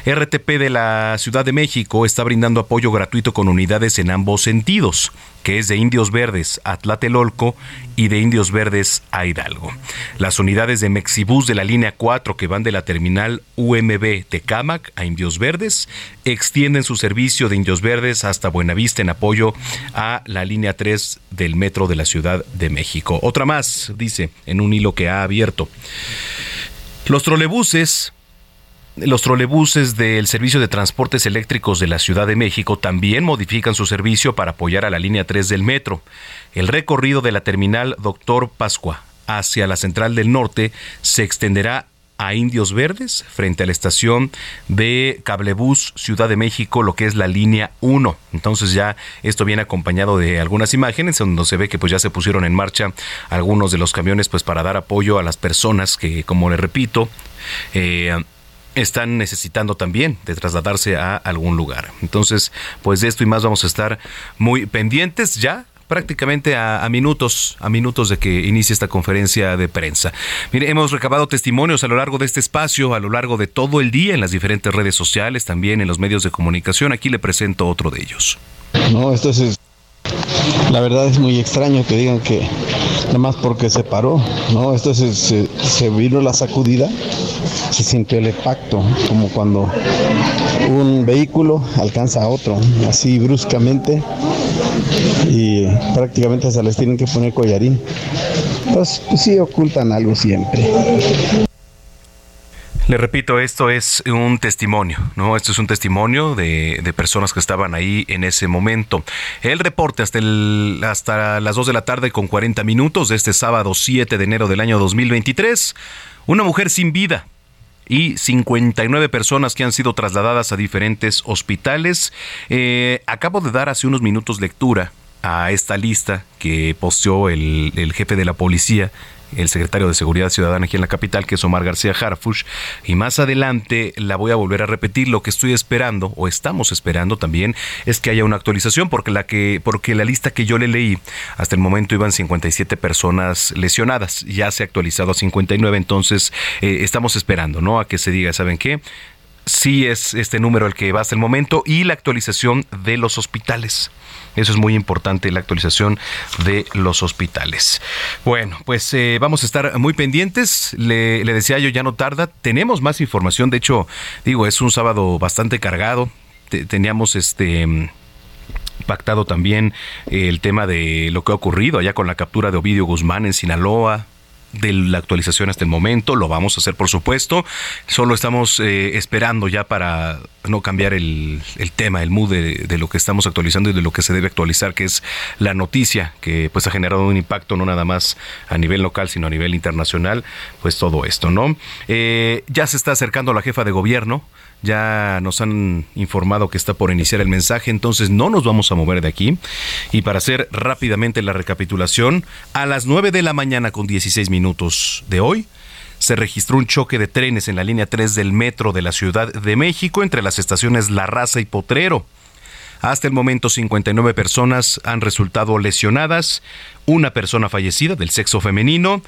RTP de la Ciudad de México está brindando apoyo gratuito con unidades en ambos sentidos que es de Indios Verdes a Tlatelolco y de Indios Verdes a Hidalgo. Las unidades de Mexibus de la línea 4 que van de la terminal UMB Tecámac a Indios Verdes extienden su servicio de Indios Verdes hasta Buenavista en apoyo a la línea 3 del metro de la Ciudad de México. Otra más, dice, en un hilo que ha abierto. Los trolebuses los trolebuses del Servicio de Transportes Eléctricos de la Ciudad de México también modifican su servicio para apoyar a la línea 3 del metro. El recorrido de la terminal Doctor Pascua hacia la Central del Norte se extenderá a Indios Verdes frente a la estación de Cablebús Ciudad de México, lo que es la línea 1. Entonces ya esto viene acompañado de algunas imágenes donde se ve que pues ya se pusieron en marcha algunos de los camiones pues para dar apoyo a las personas que, como le repito, eh, están necesitando también de trasladarse a algún lugar. Entonces, pues de esto y más vamos a estar muy pendientes ya prácticamente a, minutos, a minutos de que inicie esta conferencia de prensa. Mire, hemos recabado testimonios a lo largo de este espacio, a lo largo de todo el día en las diferentes redes sociales, también en los medios de comunicación. Aquí le presento otro de ellos. No, esto es la verdad es muy extraño que digan que nada más porque se paró, ¿no? Esto se, se, vino la sacudida, se sintió el impacto, como cuando un vehículo alcanza a otro, así bruscamente, y prácticamente se les tienen que poner collarín. Pues, pues sí ocultan algo siempre. Le repito, esto es un testimonio, ¿no? Esto es un testimonio de, de, personas que estaban ahí en ese momento. El reporte hasta, el, hasta las 2 de la tarde con 40 minutos de este sábado 7 de enero del año 2023. Una mujer sin vida y 59 personas que han sido trasladadas a diferentes hospitales. Eh, acabo de dar hace unos minutos lectura a esta lista que posteó el, el jefe de la policía el secretario de Seguridad Ciudadana aquí en la capital, que es Omar García Harfush. Y más adelante la voy a volver a repetir. Lo que estoy esperando, o estamos esperando también, es que haya una actualización, porque la, que, porque la lista que yo le leí, hasta el momento iban 57 personas lesionadas. Ya se ha actualizado a 59, entonces eh, estamos esperando, ¿no? A que se diga, ¿saben qué? sí es este número el que va hasta el momento y la actualización de los hospitales. Eso es muy importante, la actualización de los hospitales. Bueno, pues eh, vamos a estar muy pendientes. Le, decía yo, ya no tarda. Tenemos más información. De hecho, digo, es un sábado bastante cargado. teníamos este pactado también el tema de lo que ha ocurrido allá con la captura de Ovidio Guzmán en Sinaloa, de la actualización hasta el momento. Lo vamos a hacer, por supuesto. Solo estamos eh, esperando ya para no cambiar el, tema, el mood de, lo que estamos actualizando y de lo que se debe actualizar, que es la noticia que pues ha generado un impacto no nada más a nivel local, sino a nivel internacional, pues todo esto, ¿no? Eh, ya se está acercando la jefa de gobierno ya nos han informado que está por iniciar el mensaje, entonces no nos vamos a mover de aquí. Y para hacer rápidamente la recapitulación, a las 9 de la mañana con 16 minutos de hoy, se registró un choque de trenes en la línea 3 del metro de la Ciudad de México entre las estaciones La Raza y Potrero. Hasta el momento 59 personas han resultado lesionadas, una persona fallecida del sexo femenino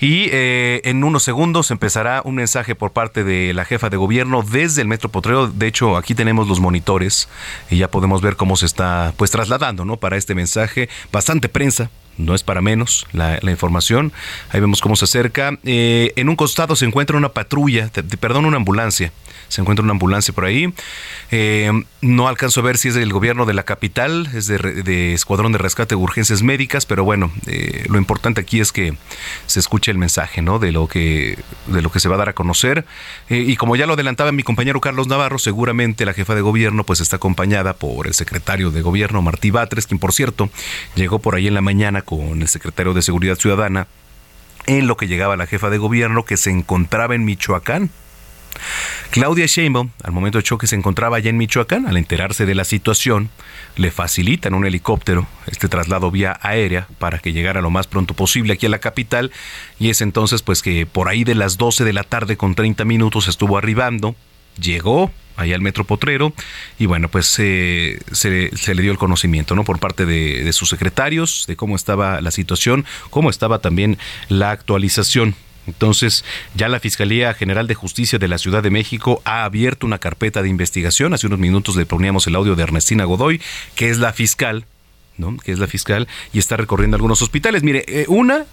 y eh, en unos segundos empezará un mensaje por parte de la jefa de gobierno desde el Metro Potrero. De hecho, aquí tenemos los monitores y ya podemos ver cómo se está pues trasladando, ¿no? Para este mensaje, bastante prensa, no es para menos la, información. Ahí vemos cómo se acerca. Eh, en un costado se encuentra una patrulla, perdón, una ambulancia. Se encuentra una ambulancia por ahí. Eh, no alcanzo a ver si es del gobierno de la capital, es de, Escuadrón de Rescate de Urgencias Médicas, pero bueno, eh, lo importante aquí es que se escuche el mensaje, ¿no? De lo que, de lo que se va a dar a conocer. y como ya lo adelantaba mi compañero Carlos Navarro, seguramente la jefa de gobierno pues está acompañada por el secretario de gobierno Martí Batres, quien por cierto llegó por ahí en la mañana con el secretario de Seguridad Ciudadana en lo que llegaba la jefa de gobierno que se encontraba en Michoacán. Claudia Sheinbaum, al momento de choque, se encontraba allá en Michoacán. Al enterarse de la situación, le facilitan un helicóptero, este traslado vía aérea, para que llegara lo más pronto posible aquí a la capital. Y es entonces, pues, que por ahí de las 12 de la tarde con 30 minutos estuvo arribando, llegó allá al Metro Potrero y bueno pues eh, se, le dio el conocimiento no por parte de, sus secretarios de cómo estaba la situación cómo estaba también la actualización entonces, ya la Fiscalía General de Justicia de la Ciudad de México ha abierto una carpeta de investigación. Hace unos minutos le poníamos el audio de Ernestina Godoy, que es la fiscal ¿no? que es la fiscal, y está recorriendo algunos hospitales. Mire, eh, una,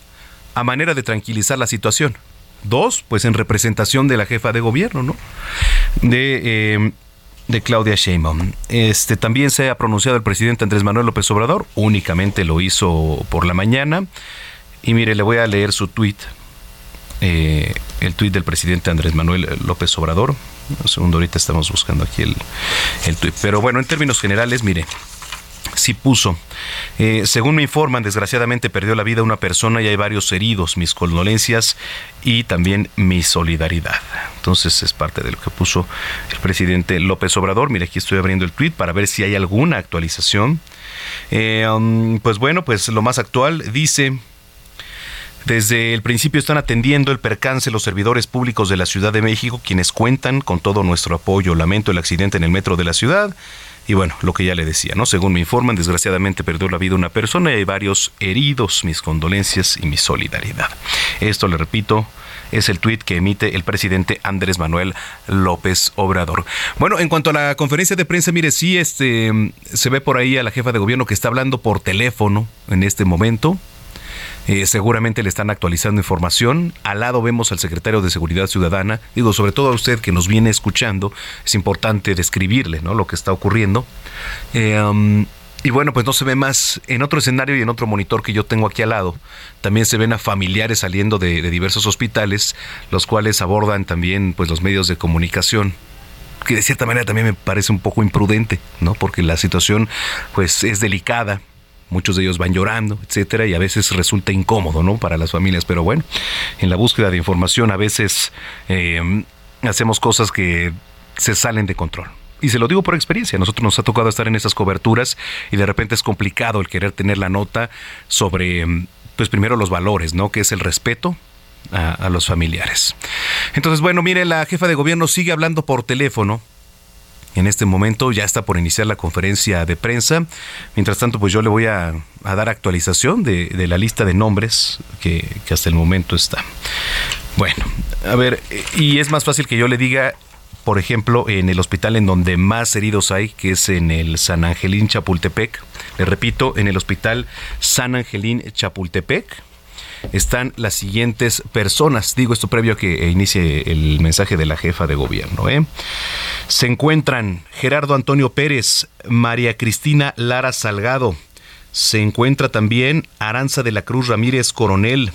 a manera de tranquilizar la situación. Dos, pues en representación de la jefa de gobierno, ¿no? De, eh, de Claudia Sheinbaum. Este, también se ha pronunciado el presidente Andrés Manuel López Obrador, únicamente lo hizo por la mañana. Y mire, le voy a leer su tuit, eh, el tuit del presidente Andrés Manuel López Obrador. Un segundo, ahorita estamos buscando aquí el, el tuit. Pero bueno, en términos generales, mire, sí puso. Eh, según me informan, desgraciadamente perdió la vida una persona y hay varios heridos. Mis condolencias y también mi solidaridad. Entonces es parte de lo que puso el presidente López Obrador. Mire, aquí estoy abriendo el tweet para ver si hay alguna actualización. Eh, um, pues bueno, pues lo más actual dice... Desde el principio están atendiendo el percance los servidores públicos de la Ciudad de México, quienes cuentan con todo nuestro apoyo. Lamento el accidente en el metro de la ciudad. Y bueno, lo que ya le decía, ¿no? Según me informan, desgraciadamente perdió la vida una persona y hay varios heridos. Mis condolencias y mi solidaridad. Esto, le repito, es el tuit que emite el presidente Andrés Manuel López Obrador. Bueno, en cuanto a la conferencia de prensa, mire, sí, este, se ve por ahí a la jefa de gobierno que está hablando por teléfono en este momento. Eh, seguramente le están actualizando información. Al lado vemos al secretario de Seguridad Ciudadana. Digo, sobre todo a usted que nos viene escuchando, es importante describirle ¿no? lo que está ocurriendo. Eh, y bueno, pues no se ve más en otro escenario y en otro monitor que yo tengo aquí al lado. También se ven a familiares saliendo de, de diversos hospitales, los cuales abordan también pues los medios de comunicación que de cierta manera también me parece un poco imprudente, ¿no? Porque la situación pues es delicada, muchos de ellos van llorando, etcétera, y a veces resulta incómodo, ¿no? Para las familias, pero bueno, en la búsqueda de información a veces eh, hacemos cosas que se salen de control. Y se lo digo por experiencia, a nosotros nos ha tocado estar en esas coberturas y de repente es complicado el querer tener la nota sobre, pues primero los valores, ¿no? Que es el respeto, a, a, los familiares. Entonces, bueno, mire, la jefa de gobierno sigue hablando por teléfono en este momento ya está por iniciar la conferencia de prensa. Mientras tanto, pues yo le voy a, dar actualización de, la lista de nombres que, que hasta el momento está. Bueno, a ver, y es más fácil que yo le diga por ejemplo, en el hospital en donde más heridos hay, que es en el San Angelín Chapultepec. Le repito, en el hospital San Angelín Chapultepec están las siguientes personas. Digo esto previo a que inicie el mensaje de la jefa de gobierno. ¿eh? Se encuentran Gerardo Antonio Pérez, María Cristina Lara Salgado. Se encuentra también Aranza de la Cruz Ramírez Coronel.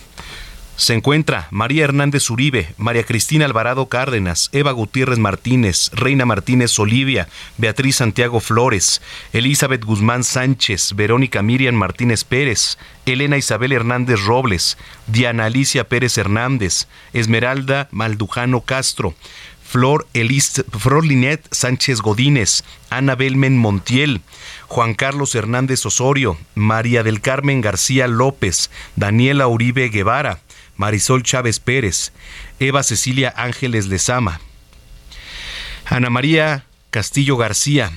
Se encuentra María Hernández Uribe, María Cristina Alvarado Cárdenas, Eva Gutiérrez Martínez, Reina Martínez Olivia, Beatriz Santiago Flores, Elizabeth Guzmán Sánchez, Verónica Miriam Martínez Pérez, Elena Isabel Hernández Robles, Diana Alicia Pérez Hernández, Esmeralda Maldujano Castro, Flor, Elis, Flor Linet Sánchez Godínez, Ana Belmen Montiel, Juan Carlos Hernández Osorio, María del Carmen García López, Daniela Uribe Guevara, Marisol Chávez Pérez, Eva Cecilia Ángeles Lezama, Ana María Castillo García,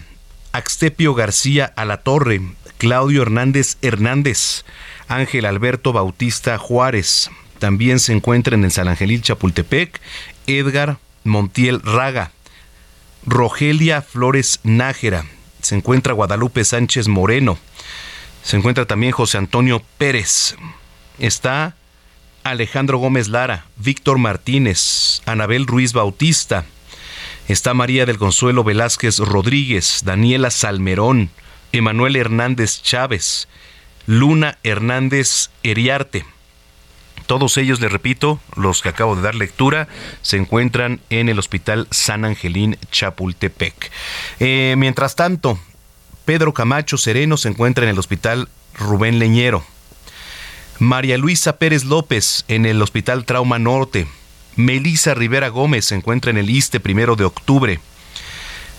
Axtepio García Alatorre, Claudio Hernández Hernández, Ángel Alberto Bautista Juárez. También se encuentra en el San Angelil Chapultepec, Edgar Montiel Raga, Rogelia Flores Nájera, se encuentra Guadalupe Sánchez Moreno, se encuentra también José Antonio Pérez, está Alejandro Gómez Lara, Víctor Martínez, Anabel Ruiz Bautista, está María del Consuelo Velázquez Rodríguez, Daniela Salmerón, Emanuel Hernández Chávez, Luna Hernández Eriarte. Todos ellos, les repito, los que acabo de dar lectura, se encuentran en el Hospital San Angelín Chapultepec. Eh, mientras tanto, Pedro Camacho Sereno se encuentra en el Hospital Rubén Leñero. María Luisa Pérez López en el Hospital Trauma Norte. Melisa Rivera Gómez se encuentra en el ISTE primero de octubre.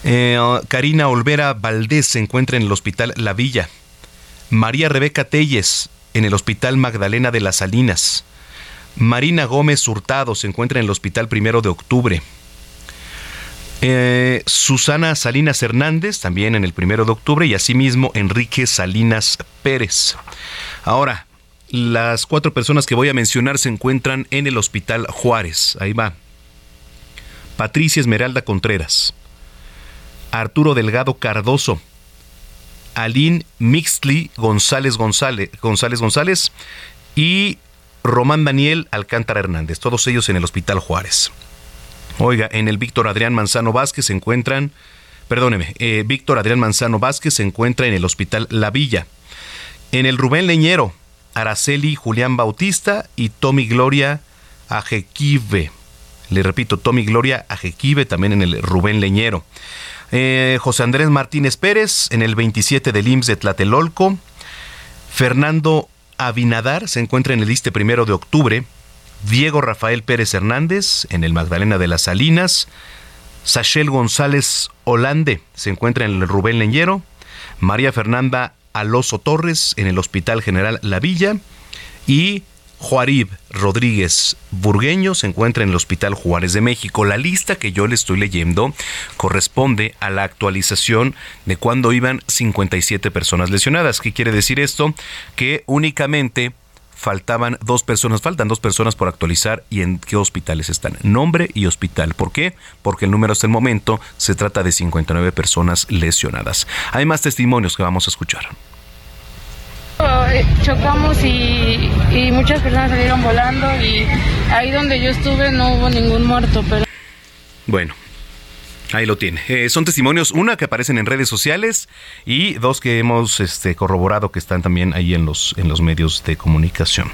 Eh, Karina Olvera Valdés se encuentra en el Hospital La Villa. María Rebeca Telles en el Hospital Magdalena de las Salinas. Marina Gómez Hurtado se encuentra en el Hospital Primero de Octubre. Eh, Susana Salinas Hernández también en el Primero de Octubre y asimismo Enrique Salinas Pérez. Ahora, las cuatro personas que voy a mencionar se encuentran en el Hospital Juárez. Ahí va. Patricia Esmeralda Contreras. Arturo Delgado Cardoso. Aline Mixley González González González González y Román Daniel Alcántara Hernández, todos ellos en el Hospital Juárez. Oiga, en el Víctor Adrián Manzano Vázquez se encuentran, perdóneme, eh, Víctor Adrián Manzano Vázquez se encuentra en el Hospital La Villa. En el Rubén Leñero, Araceli Julián Bautista y Tommy Gloria Ajequive. Le repito, Tommy Gloria Ajequive, también en el Rubén Leñero. Eh, José Andrés Martínez Pérez, en el 27 del IMSS de Tlatelolco. Fernando Abinadar se encuentra en el liste primero de octubre. Diego Rafael Pérez Hernández, en el Magdalena de las Salinas. Sachel González Holande se encuentra en el Rubén Leñero. María Fernanda Aloso Torres en el Hospital General La Villa. Y Juarib Rodríguez Burgueño se encuentra en el Hospital Juárez de México. La lista que yo le estoy leyendo corresponde a la actualización de cuando iban 57 personas lesionadas. ¿Qué quiere decir esto? Que únicamente faltaban dos personas, faltan dos personas por actualizar y en qué hospitales están. Nombre y hospital. ¿Por qué? Porque el número hasta el momento se trata de 59 personas lesionadas. Hay más testimonios que vamos a escuchar. Chocamos y, muchas personas salieron volando y ahí donde yo estuve no hubo ningún muerto, pero... Bueno, Ahí lo tiene. Eh, son testimonios, una que aparecen en redes sociales y dos que hemos este, corroborado que están también ahí en los, en los medios de comunicación.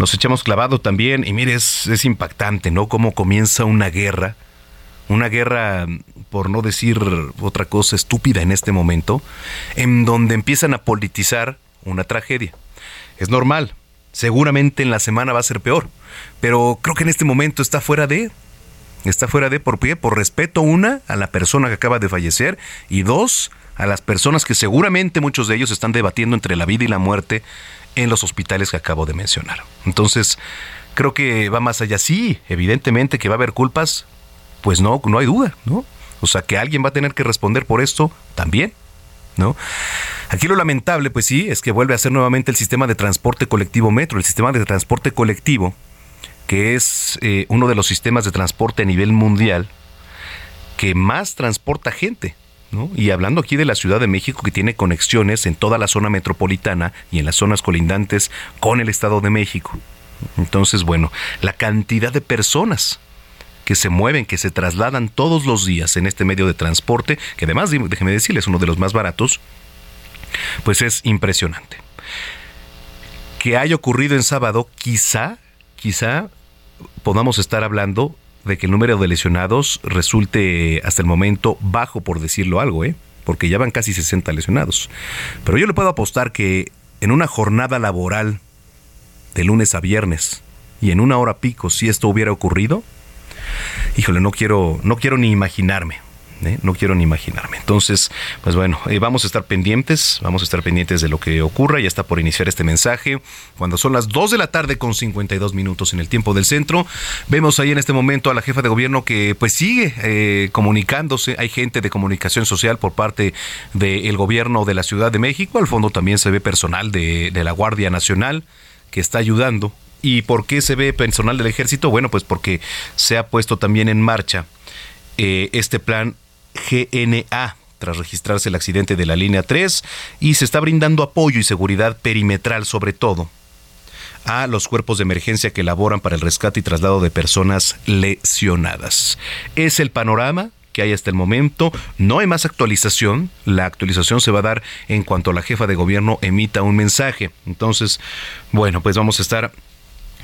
Nos echamos clavado también y mire, es, es impactante, ¿no? Cómo comienza una guerra, una guerra, por no decir otra cosa estúpida en este momento, en donde empiezan a politizar una tragedia. Es normal, seguramente en la semana va a ser peor, pero creo que en este momento está fuera de... Está fuera de, ¿por qué? Por respeto, una, a la persona que acaba de fallecer y dos, a las personas que seguramente muchos de ellos están debatiendo entre la vida y la muerte en los hospitales que acabo de mencionar. Entonces, creo que va más allá. Sí, evidentemente que va a haber culpas, pues no, no hay duda, ¿no? O sea, que alguien va a tener que responder por esto también, ¿no? Aquí lo lamentable, pues sí, es que vuelve a ser nuevamente el sistema de transporte colectivo metro, el sistema de transporte colectivo, que es eh, uno de los sistemas de transporte a nivel mundial que más transporta gente. Y hablando aquí de la Ciudad de México, que tiene conexiones en toda la zona metropolitana y en las zonas colindantes con el Estado de México. Entonces, bueno, la cantidad de personas que se mueven, que se trasladan todos los días en este medio de transporte, que además, déjeme decirles, es uno de los más baratos, pues es impresionante. Que haya ocurrido en sábado, quizá, quizá podamos estar hablando de que el número de lesionados resulte hasta el momento bajo, por decirlo algo, ¿eh? porque ya van casi 60 lesionados. Pero yo le puedo apostar que en una jornada laboral de lunes a viernes y en una hora pico, si esto hubiera ocurrido, híjole, no quiero, no quiero ni imaginarme. ¿eh? no quiero ni imaginarme. Entonces, pues bueno, eh, vamos a estar pendientes, vamos a estar pendientes de lo que ocurra. Ya está por iniciar este mensaje. Cuando son las 2 de la tarde con 52 minutos en el tiempo del centro, vemos ahí en este momento a la jefa de gobierno que pues sigue eh, comunicándose. Hay gente de comunicación social por parte del gobierno de la Ciudad de México. Al fondo también se ve personal de, de la Guardia Nacional que está ayudando. ¿Y por qué se ve personal del ejército? Bueno, pues porque se ha puesto también en marcha este plan GNA tras registrarse el accidente de la línea 3 y se está brindando apoyo y seguridad perimetral sobre todo a los cuerpos de emergencia que elaboran para el rescate y traslado de personas lesionadas. Es el panorama que hay hasta el momento. No hay más actualización. La actualización se va a dar en cuanto la jefa de gobierno emita un mensaje. Entonces, bueno, pues vamos a estar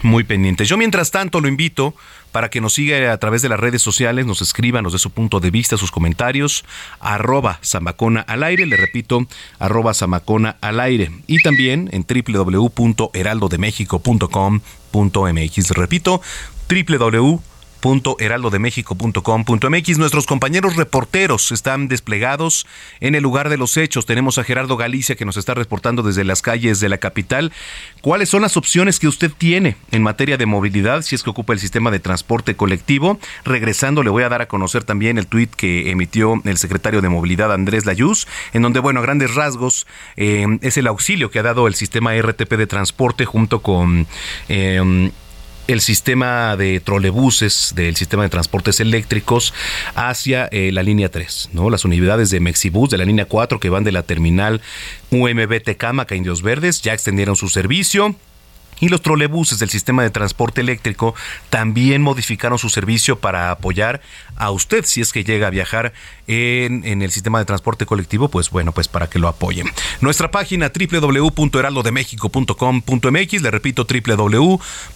muy pendientes. Yo mientras tanto lo invito para que nos siga a través de las redes sociales, nos escriba, nos dé su punto de vista, sus comentarios, arroba Zamacona al aire, le repito, arroba Zamacona al aire, y también en www.heraldodemexico.com.mx, repito, www heraldodemexico.com.mx. Nuestros compañeros reporteros están desplegados en el lugar de los hechos. Tenemos a Gerardo Galicia que nos está reportando desde las calles de la capital. ¿Cuáles son las opciones que usted tiene en materia de movilidad si es que ocupa el sistema de transporte colectivo? Regresando, le voy a dar a conocer también el tuit que emitió el secretario de Movilidad Andrés Layuz, en donde, bueno, a grandes rasgos eh, es el auxilio que ha dado el sistema RTP de transporte junto con... Eh, el sistema de trolebuses del sistema de transportes eléctricos hacia eh, la línea 3, ¿no? Las unidades de Mexibus de la línea 4 que van de la terminal UMBT Cámaca Indios Verdes ya extendieron su servicio. Y los trolebuses del sistema de transporte eléctrico también modificaron su servicio para apoyar a usted si es que llega a viajar en, en, el sistema de transporte colectivo, pues bueno, pues para que lo apoyen. Nuestra página www.heraldodemexico.com.mx, le repito,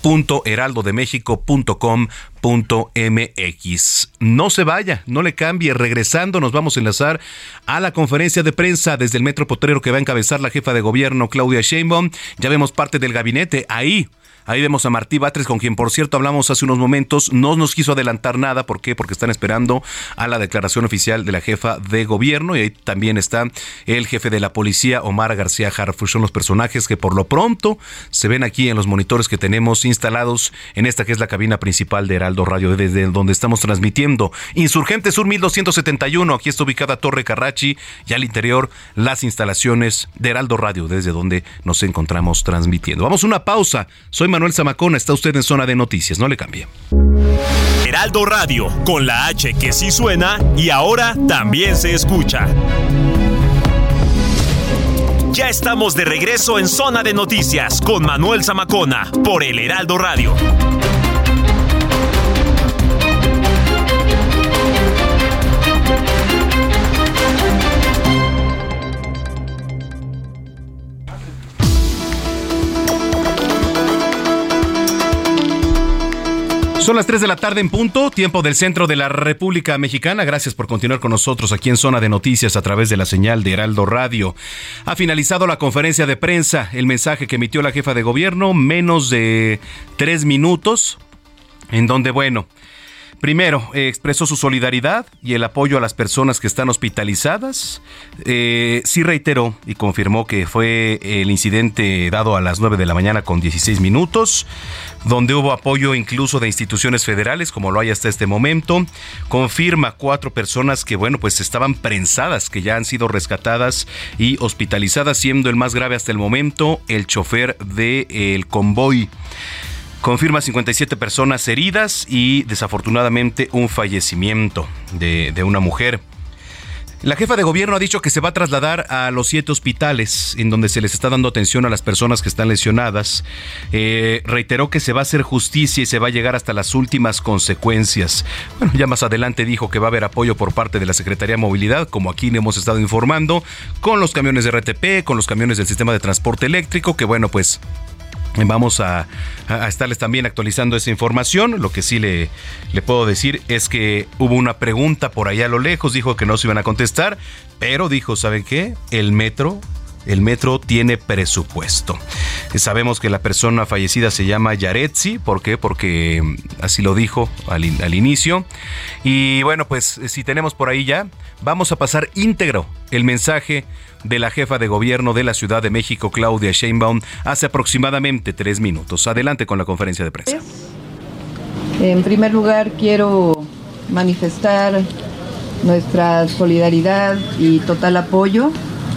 www.heraldodemexico.com.mx. No se vaya, no le cambie. Regresando, nos vamos a enlazar a la conferencia de prensa desde el Metro Potrero que va a encabezar la jefa de gobierno Claudia Sheinbaum. Ya vemos parte del gabinete ahí Ahí vemos a Martí Batres, con quien por cierto hablamos hace unos momentos. No nos quiso adelantar nada. ¿Por qué? Porque están esperando a la declaración oficial de la jefa de gobierno. Y ahí también está el jefe de la policía, Omar García Harfuch. Son los personajes que por lo pronto se ven aquí en los monitores que tenemos instalados en esta que es la cabina principal de Heraldo Radio, desde donde estamos transmitiendo. Insurgente Sur 1271. Aquí está ubicada Torre Carrachi y al interior las instalaciones de Heraldo Radio, desde donde nos encontramos transmitiendo. Vamos a una pausa. Soy Manuel Zamacona, está usted en zona de noticias, no le cambie. Heraldo Radio, con la H que sí suena y ahora también se escucha. Ya estamos de regreso en zona de noticias con Manuel Zamacona por el Heraldo Radio. Son las 3 de la tarde en punto, tiempo del centro de la República Mexicana. Gracias por continuar con nosotros aquí en Zona de Noticias a través de la señal de Heraldo Radio. Ha finalizado la conferencia de prensa, el mensaje que emitió la jefa de gobierno, menos de tres minutos, en donde, bueno, Primero, eh, expresó su solidaridad y el apoyo a las personas que están hospitalizadas. Eh, sí reiteró y confirmó que fue el incidente dado a las 9 de la mañana con 16 minutos, donde hubo apoyo incluso de instituciones federales, como lo hay hasta este momento. Confirma cuatro personas que, bueno, pues estaban prensadas, que ya han sido rescatadas y hospitalizadas, siendo el más grave hasta el momento el chofer del convoy. Confirma 57 personas heridas y desafortunadamente un fallecimiento de, una mujer. La jefa de gobierno ha dicho que se va a trasladar a los siete hospitales en donde se les está dando atención a las personas que están lesionadas. Eh, reiteró que se va a hacer justicia y se va a llegar hasta las últimas consecuencias. Bueno, ya más adelante dijo que va a haber apoyo por parte de la Secretaría de Movilidad, como aquí le hemos estado informando, con los camiones de RTP, con los camiones del sistema de transporte eléctrico, que bueno, pues Vamos a, estarles también actualizando esa información. Lo que sí le, puedo decir es que hubo una pregunta por allá a lo lejos, dijo que no se iban a contestar, pero dijo, ¿saben qué? El metro el metro tiene presupuesto. Sabemos que la persona fallecida se llama Yaretsi, ¿por qué? Porque mm, así lo dijo al, al, inicio. Y bueno, pues si tenemos por ahí ya, vamos a pasar íntegro el mensaje de la jefa de gobierno de la Ciudad de México, Claudia Sheinbaum, hace aproximadamente tres minutos. Adelante con la conferencia de prensa. En primer lugar, quiero manifestar nuestra solidaridad y total apoyo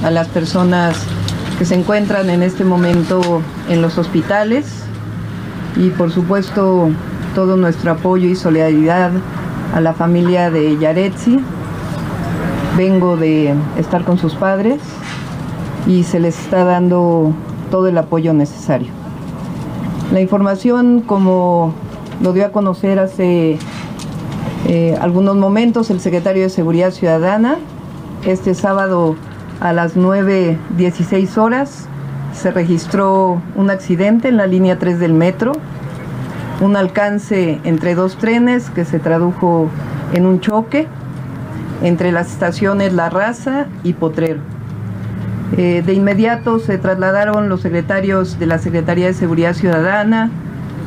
a las personas que se encuentran en este momento en los hospitales y por supuesto todo nuestro apoyo y solidaridad a la familia de Yaretsi, vengo de estar con sus padres y se les está dando todo el apoyo necesario. La información, como lo dio a conocer hace eh, algunos momentos el secretario de Seguridad Ciudadana, este sábado a las 9.16 horas se registró un accidente en la línea 3 del metro, un alcance entre dos trenes que se tradujo en un choque entre las estaciones La Raza y Potrero. Eh, de inmediato se trasladaron los secretarios de la Secretaría de Seguridad Ciudadana,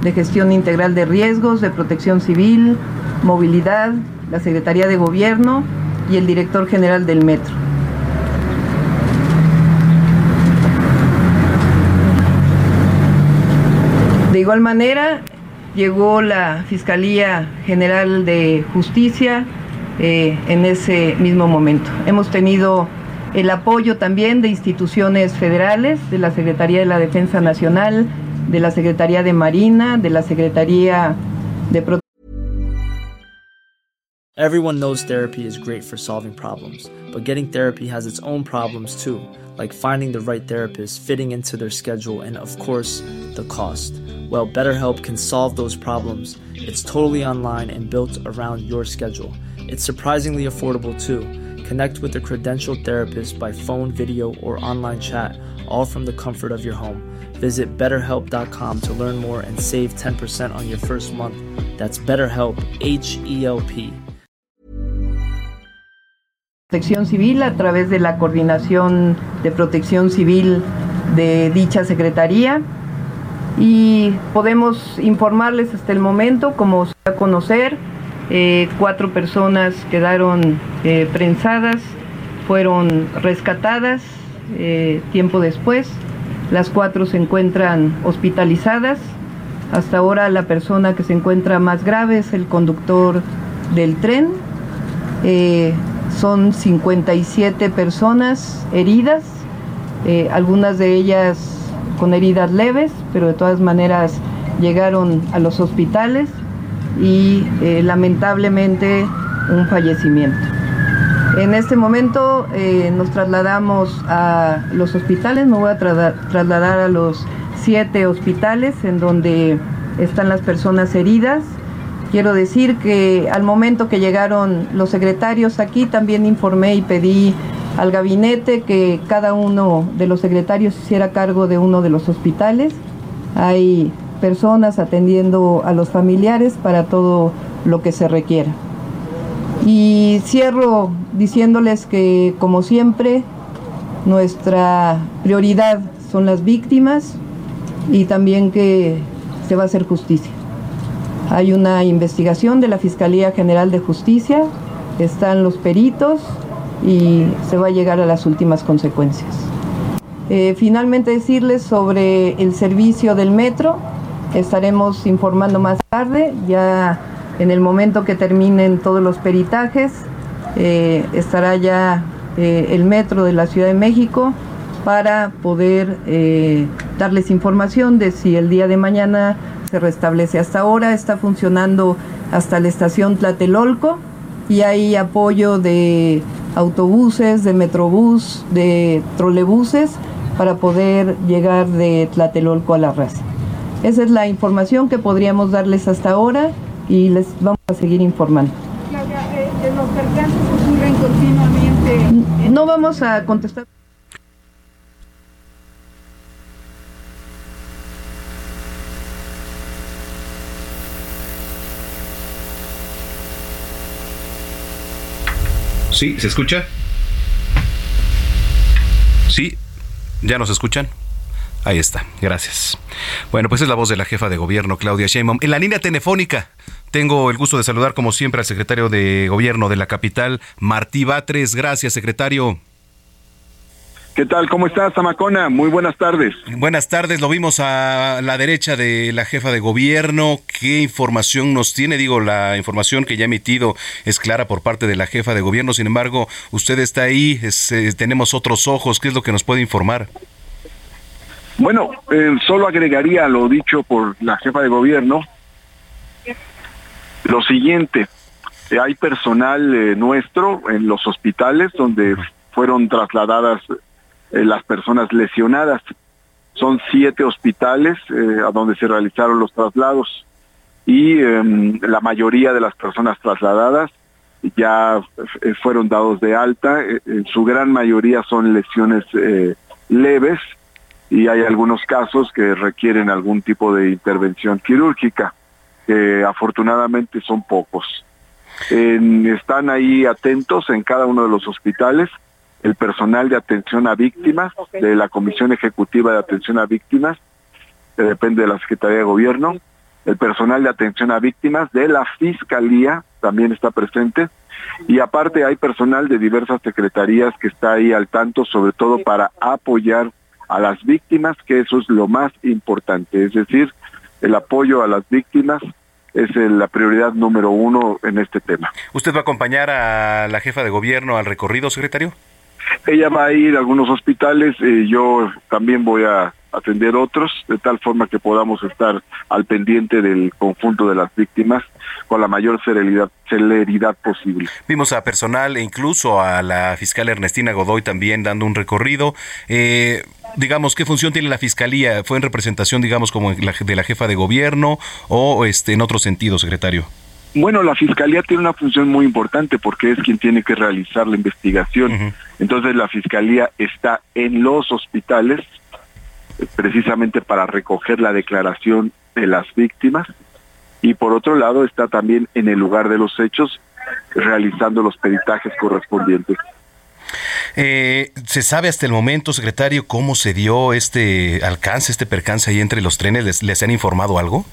de Gestión Integral de Riesgos, de Protección Civil, Movilidad, la Secretaría de Gobierno y el director general del Metro. De igual manera, llegó la Fiscalía General de Justicia, eh, en ese mismo momento. Hemos tenido el apoyo también de instituciones federales, de la Secretaría de la Defensa Nacional, de la Secretaría de Marina, de la Secretaría de. Everyone knows therapy is great for solving problems, but getting therapy has its own problems too, like finding the right therapist, fitting into their schedule, and of course, the cost. Well, BetterHelp can solve those problems. It's totally online and built around your schedule. It's surprisingly affordable too. Connect with a credentialed therapist by phone, video, or online chat, all from the comfort of your home. Visit betterhelp.com to learn more and save 10% on your first month. That's BetterHelp, H E L P. Protección Civil a través de la Coordinación de Protección Civil de dicha Secretaría. Y podemos informarles hasta el momento, como se va a conocer, eh, cuatro personas quedaron eh, prensadas, fueron rescatadas eh, tiempo después. Las cuatro se encuentran hospitalizadas. Hasta ahora la persona que se encuentra más grave es el conductor del tren. Eh, son 57 personas heridas, algunas de ellas con heridas leves, pero de todas maneras llegaron a los hospitales y eh, lamentablemente un fallecimiento. En este momento eh, nos trasladamos a los hospitales, me voy a tra trasladar a los siete hospitales en donde están las personas heridas. Quiero decir que al momento que llegaron los secretarios aquí, también informé y pedí al gabinete que cada uno de los secretarios hiciera cargo de uno de los hospitales. Hay personas atendiendo a los familiares para todo lo que se requiera. Y cierro diciéndoles que, como siempre, nuestra prioridad son las víctimas y también que se va a hacer justicia. Hay una investigación de la Fiscalía General de Justicia, están los peritos y se va a llegar a las últimas consecuencias. Eh, finalmente decirles sobre el servicio del metro, estaremos informando más tarde, ya en el momento que terminen todos los peritajes, eh, estará ya eh, el metro de la Ciudad de México para poder eh, darles información de si el día de mañana se restablece. Hasta ahora está funcionando hasta la estación Tlatelolco y hay apoyo de autobuses, de metrobús, de trolebuses para poder llegar de Tlatelolco a la raza. Esa es la información que podríamos darles hasta ahora y les vamos a seguir informando. Claudia, eh, los percances ocurren continuamente. No vamos a contestar. ¿Sí? ¿Se escucha? Sí, ¿ya nos escuchan? Ahí está, gracias. Bueno, pues es la voz de la jefa de gobierno, Claudia Sheinbaum. En la línea telefónica tengo el gusto de saludar, como siempre, al secretario de gobierno de la capital, Martí Batres. Gracias, secretario. ¿Qué tal? ¿Cómo estás, Zamacona? Muy buenas tardes. Buenas tardes. Lo vimos a la derecha de la jefa de gobierno. ¿Qué información nos tiene? Digo, la información que ya ha emitido es clara por parte de la jefa de gobierno. Sin embargo, usted está ahí, es, eh, tenemos otros ojos. ¿Qué es lo que nos puede informar? Bueno, eh, solo agregaría lo dicho por la jefa de gobierno. Lo siguiente, eh, hay personal eh, nuestro en los hospitales donde fueron trasladadas las personas lesionadas. Son siete hospitales a donde se realizaron los traslados y em, la mayoría de las personas trasladadas ya fueron dados de alta. En su gran mayoría son lesiones leves y hay algunos casos que requieren algún tipo de intervención quirúrgica, que afortunadamente son pocos. En- están ahí atentos en cada uno de los hospitales el personal de atención a víctimas, de la Comisión Ejecutiva de Atención a Víctimas, que depende de la Secretaría de Gobierno, el personal de atención a víctimas de la Fiscalía también está presente, y aparte hay personal de diversas secretarías que está ahí al tanto, sobre todo para apoyar a las víctimas, que eso es lo más importante, es decir, el apoyo a las víctimas es la prioridad número uno en este tema. ¿Usted va a acompañar a la jefa de gobierno al recorrido, secretario? Ella va a ir a algunos hospitales, eh, yo también voy a atender otros, de tal forma que podamos estar al pendiente del conjunto de las víctimas con la mayor celeridad, celeridad posible. Vimos a personal e incluso a la fiscal Ernestina Godoy también dando un recorrido. Eh, digamos, ¿qué función tiene la fiscalía? ¿Fue en representación, digamos, como de la jefa de gobierno o este, en otro sentido, secretario? Bueno, la fiscalía tiene una función muy importante porque es quien tiene que realizar la investigación. Entonces la fiscalía está en los hospitales precisamente para recoger la declaración de las víctimas y por otro lado está también en el lugar de los hechos realizando los peritajes correspondientes. Eh, ¿Se sabe hasta el momento, secretario, cómo se dio este alcance, este percance ahí entre los trenes? ¿Les, les han informado algo?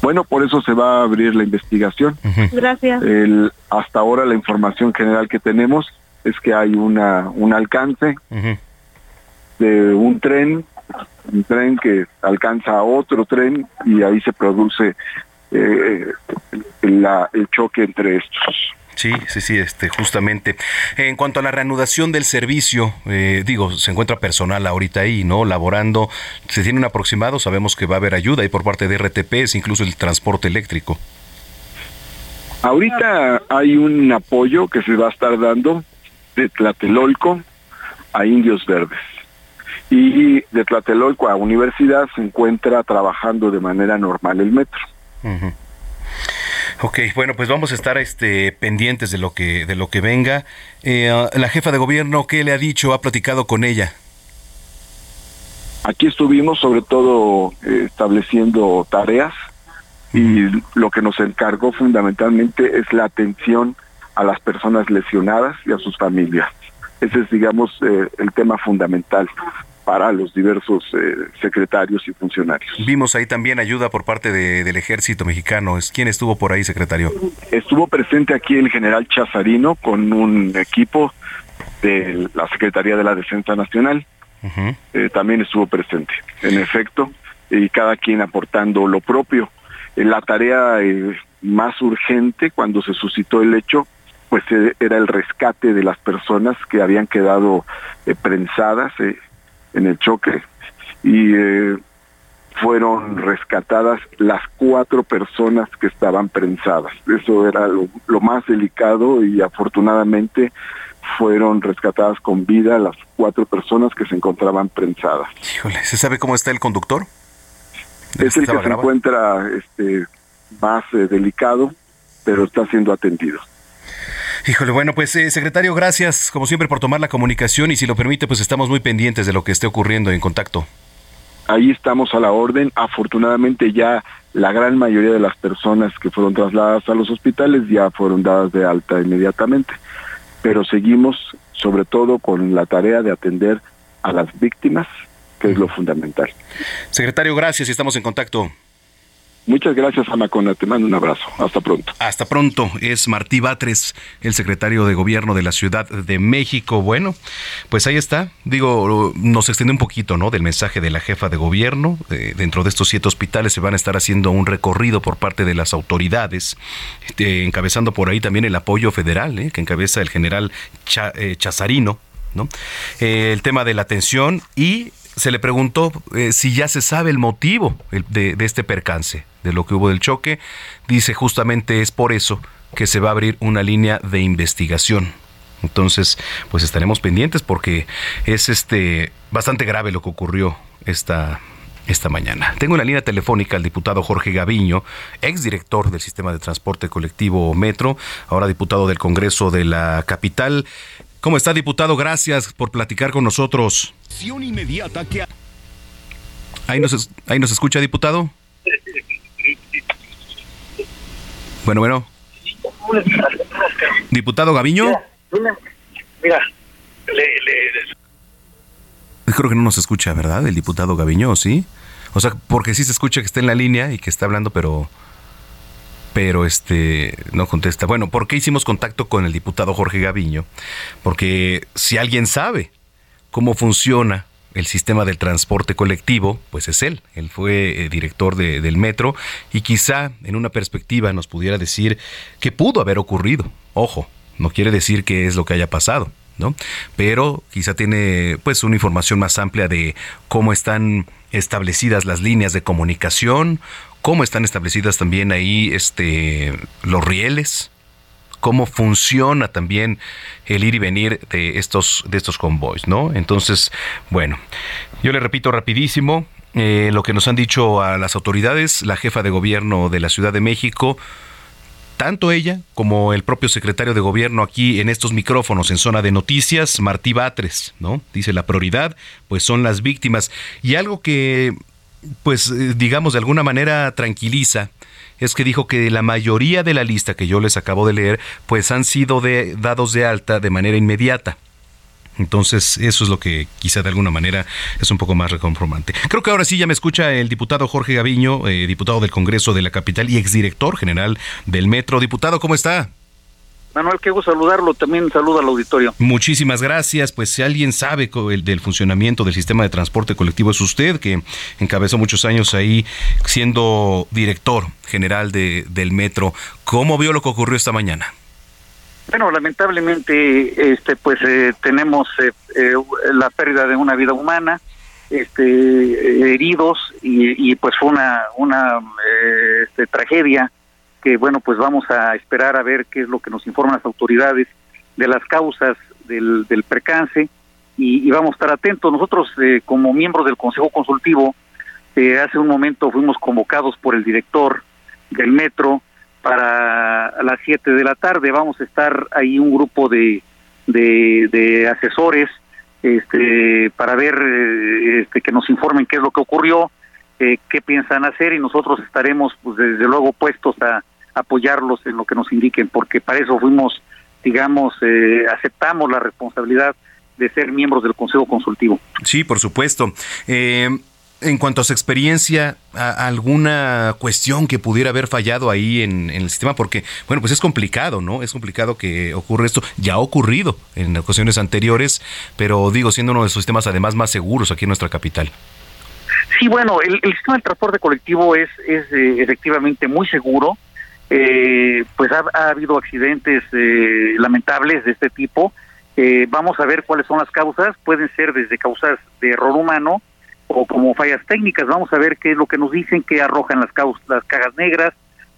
Bueno, por eso se va a abrir la investigación. Gracias. El, hasta ahora la información general que tenemos es que hay una un alcance de un tren, un tren que alcanza a otro tren y ahí se produce eh, la, el choque entre estos. Sí, sí, sí, este, justamente. En cuanto a la reanudación del servicio, eh, digo, se encuentra personal ahorita ahí, ¿no? Laborando, se tiene un aproximado, sabemos que va a haber ayuda ahí por parte de RTPs, incluso el transporte eléctrico. Ahorita hay un apoyo que se va a estar dando de Tlatelolco a Indios Verdes. Y de Tlatelolco a Universidad se encuentra trabajando de manera normal el metro. Ok, bueno, pues vamos a estar este, pendientes de lo que, de lo que venga. Eh, la jefa de gobierno, ¿qué le ha dicho? ¿Ha platicado con ella? Aquí estuvimos sobre todo eh, estableciendo tareas y lo que nos encargó fundamentalmente es la atención a las personas lesionadas y a sus familias. Ese es, digamos, eh, el tema fundamental para los diversos eh, secretarios y funcionarios. Vimos ahí también ayuda por parte de, del ejército mexicano. ¿Quién estuvo por ahí, secretario? Estuvo presente aquí el general Chazarino con un equipo de la Secretaría de la Defensa Nacional. eh, también estuvo presente, en efecto, y cada quien aportando lo propio. Eh, la tarea eh, más urgente cuando se suscitó el hecho pues era el rescate de las personas que habían quedado eh, prensadas eh, en el choque y eh, fueron rescatadas las cuatro personas que estaban prensadas. Eso era lo, lo más delicado y afortunadamente fueron rescatadas con vida las cuatro personas que se encontraban prensadas. Híjole, ¿se sabe cómo está el conductor? Es el que se encuentra este, más eh, delicado, pero está siendo atendido. Híjole, bueno, pues eh, secretario, gracias como siempre por tomar la comunicación y si lo permite, pues estamos muy pendientes de lo que esté ocurriendo en contacto. Ahí estamos a la orden. Afortunadamente ya la gran mayoría de las personas que fueron trasladadas a los hospitales ya fueron dadas de alta inmediatamente. Pero seguimos sobre todo con la tarea de atender a las víctimas, que es lo fundamental. Secretario, gracias y estamos en contacto. Muchas gracias, Amacona. Te mando un abrazo. Hasta pronto. Hasta pronto. Es Martí Batres, el secretario de Gobierno de la Ciudad de México. Bueno, pues ahí está. Digo, nos extiende un poquito, ¿no? Del mensaje de la jefa de gobierno. Eh, dentro de estos siete hospitales se van a estar haciendo un recorrido por parte de las autoridades, eh, encabezando por ahí también el apoyo federal, ¿eh? que encabeza el general eh, Chazarino, ¿no? Eh, el tema de la atención y se le preguntó eh, si ya se sabe el motivo de, de este percance, de lo que hubo del choque. Dice justamente es por eso que se va a abrir una línea de investigación. Entonces, pues estaremos pendientes porque es este bastante grave lo que ocurrió esta esta mañana. Tengo en la línea telefónica al diputado Jorge Gaviño, exdirector del sistema de transporte colectivo Metro, ahora diputado del Congreso de la capital. ¿Cómo está, diputado? Gracias por platicar con nosotros. inmediata que Ahí nos, ahí nos escucha, diputado. Bueno, bueno. Diputado Gaviño. Mira, le, le- Creo que no nos escucha, ¿verdad? El diputado Gaviño, ¿sí? O sea, porque sí se escucha que está en la línea y que está hablando, pero pero este no contesta. Bueno, ¿por qué hicimos contacto con el diputado Jorge Gaviño? Porque si alguien sabe cómo funciona el sistema del transporte colectivo, pues es él. Él fue eh, director de- del metro y quizá en una perspectiva nos pudiera decir que pudo haber ocurrido. Ojo, no quiere decir que es lo que haya pasado. ¿no? Pero quizá tiene pues una información más amplia de cómo están establecidas las líneas de comunicación, cómo están establecidas también ahí este los rieles, cómo funciona también el ir y venir de estos de estos convoys, ¿no? Entonces, bueno, yo le repito rapidísimo eh, lo que nos han dicho a las autoridades, la jefa de gobierno de la Ciudad de México tanto ella como el propio secretario de gobierno aquí en estos micrófonos en zona de noticias, Martí Batres, ¿no? Dice la prioridad, pues son las víctimas. Y algo que, pues, eh, digamos, de alguna manera tranquiliza, es que dijo que la mayoría de la lista que yo les acabo de leer, pues han sido de, dados de alta de manera inmediata. Entonces, eso es lo que quizá de alguna manera es un poco más reconformante. Creo que ahora sí ya me escucha el diputado Jorge Gaviño, eh, diputado del Congreso de la Capital y exdirector general del Metro. Diputado, ¿cómo está? Manuel, qué gusto saludarlo. También saludo al auditorio. Muchísimas gracias. Pues si alguien sabe del funcionamiento del sistema de transporte colectivo es usted, que encabezó muchos años ahí siendo director general de, del metro. ¿Cómo vio lo que ocurrió esta mañana? Bueno, lamentablemente, este, pues eh, tenemos eh, eh, la pérdida de una vida humana, este, heridos y, pues fue una una este, tragedia que bueno pues vamos a esperar a ver qué es lo que nos informan las autoridades de las causas del, del percance y, vamos a estar atentos. Nosotros como miembros del Consejo Consultivo hace un momento fuimos convocados por el director del metro para las 7 de la tarde. Vamos a estar ahí un grupo de, de, asesores este, para ver eh, este, que nos informen qué es lo que ocurrió, eh, qué piensan hacer y nosotros estaremos pues, desde luego puestos a apoyarlos en lo que nos indiquen, porque para eso fuimos, digamos, eh, aceptamos la responsabilidad de ser miembros del Consejo Consultivo. Sí, por supuesto. Eh, en cuanto a su experiencia, alguna cuestión que pudiera haber fallado ahí en, el sistema, porque, bueno, pues es complicado, ¿no? Es complicado que ocurra esto. Ya ha ocurrido en ocasiones anteriores, pero digo, siendo uno de los sistemas además más seguros aquí en nuestra capital. Sí, bueno, el, sistema de transporte colectivo es, es eh, efectivamente muy seguro. Eh, pues ha, habido accidentes eh, lamentables de este tipo. vamos a ver cuáles son las causas. Pueden ser desde causas de error humano, o como fallas técnicas. Vamos a ver qué es lo que nos dicen, que arrojan las, las cajas negras.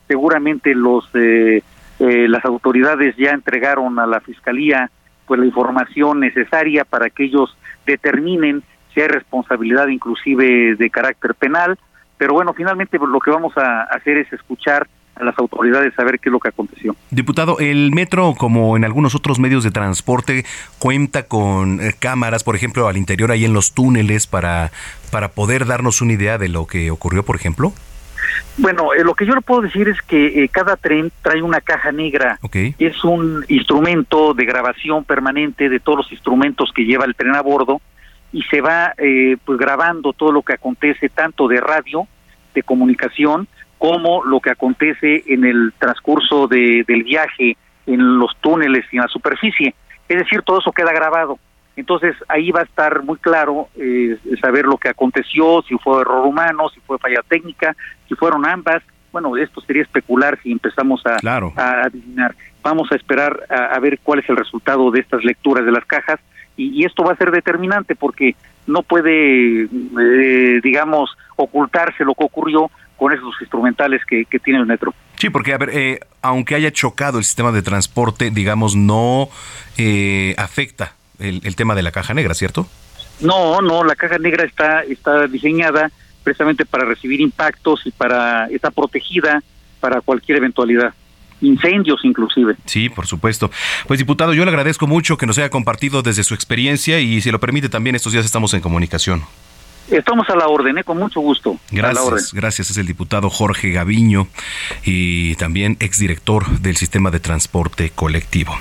Seguramente los eh, eh, las autoridades ya entregaron a la fiscalía pues la información necesaria para que ellos determinen si hay responsabilidad inclusive de carácter penal. Pero bueno, finalmente lo que vamos a hacer es escuchar a las autoridades saber qué es lo que aconteció. Diputado, el metro, como en algunos otros medios de transporte, cuenta con eh, cámaras, por ejemplo, al interior ahí en los túneles para, para poder darnos una idea de lo que ocurrió, por ejemplo. Bueno, eh, lo que yo le puedo decir es que eh, cada tren trae una caja negra. Es un instrumento de grabación permanente de todos los instrumentos que lleva el tren a bordo y se va pues grabando todo lo que acontece tanto de radio, de comunicación, como lo que acontece en el transcurso de, del viaje en los túneles y en la superficie. Es decir, todo eso queda grabado. Entonces ahí va a estar muy claro eh, saber lo que aconteció, si fue error humano, si fue falla técnica, si fueron ambas. Bueno, esto sería especular si empezamos a, a adivinar. Vamos a esperar a, ver cuál es el resultado de estas lecturas de las cajas y, esto va a ser determinante porque no puede, eh, digamos, ocultarse lo que ocurrió con esos instrumentales que, tiene el metro. Sí, porque, a ver, eh, aunque haya chocado el sistema de transporte, digamos, no eh, afecta el, el, tema de la caja negra, ¿cierto? No, no, la caja negra está, está diseñada precisamente para recibir impactos y para está protegida para cualquier eventualidad incendios inclusive. Sí, por supuesto. Pues diputado, yo le agradezco mucho que nos haya compartido desde su experiencia y si lo permite también estos días estamos en comunicación. Estamos a la orden, ¿eh? con mucho gusto. Gracias, gracias. Es el diputado Jorge Gaviño y también exdirector del sistema de transporte colectivo.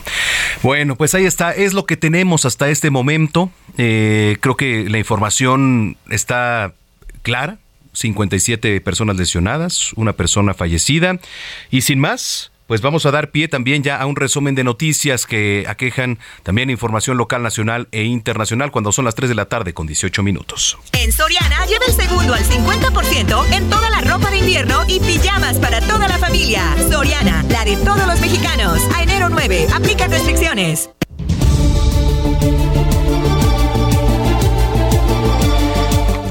Bueno, pues ahí está, es lo que tenemos hasta este momento. Eh, creo que la información está clara. 57 personas lesionadas, una persona fallecida y sin más, pues vamos a dar pie también ya a un resumen de noticias que aquejan también información local, nacional e internacional cuando son las 3 de la tarde con 18 minutos. En Soriana lleva el segundo al 50% en toda la ropa de invierno y pijamas para toda la familia. Soriana, la de todos los mexicanos. A enero 9, aplica restricciones.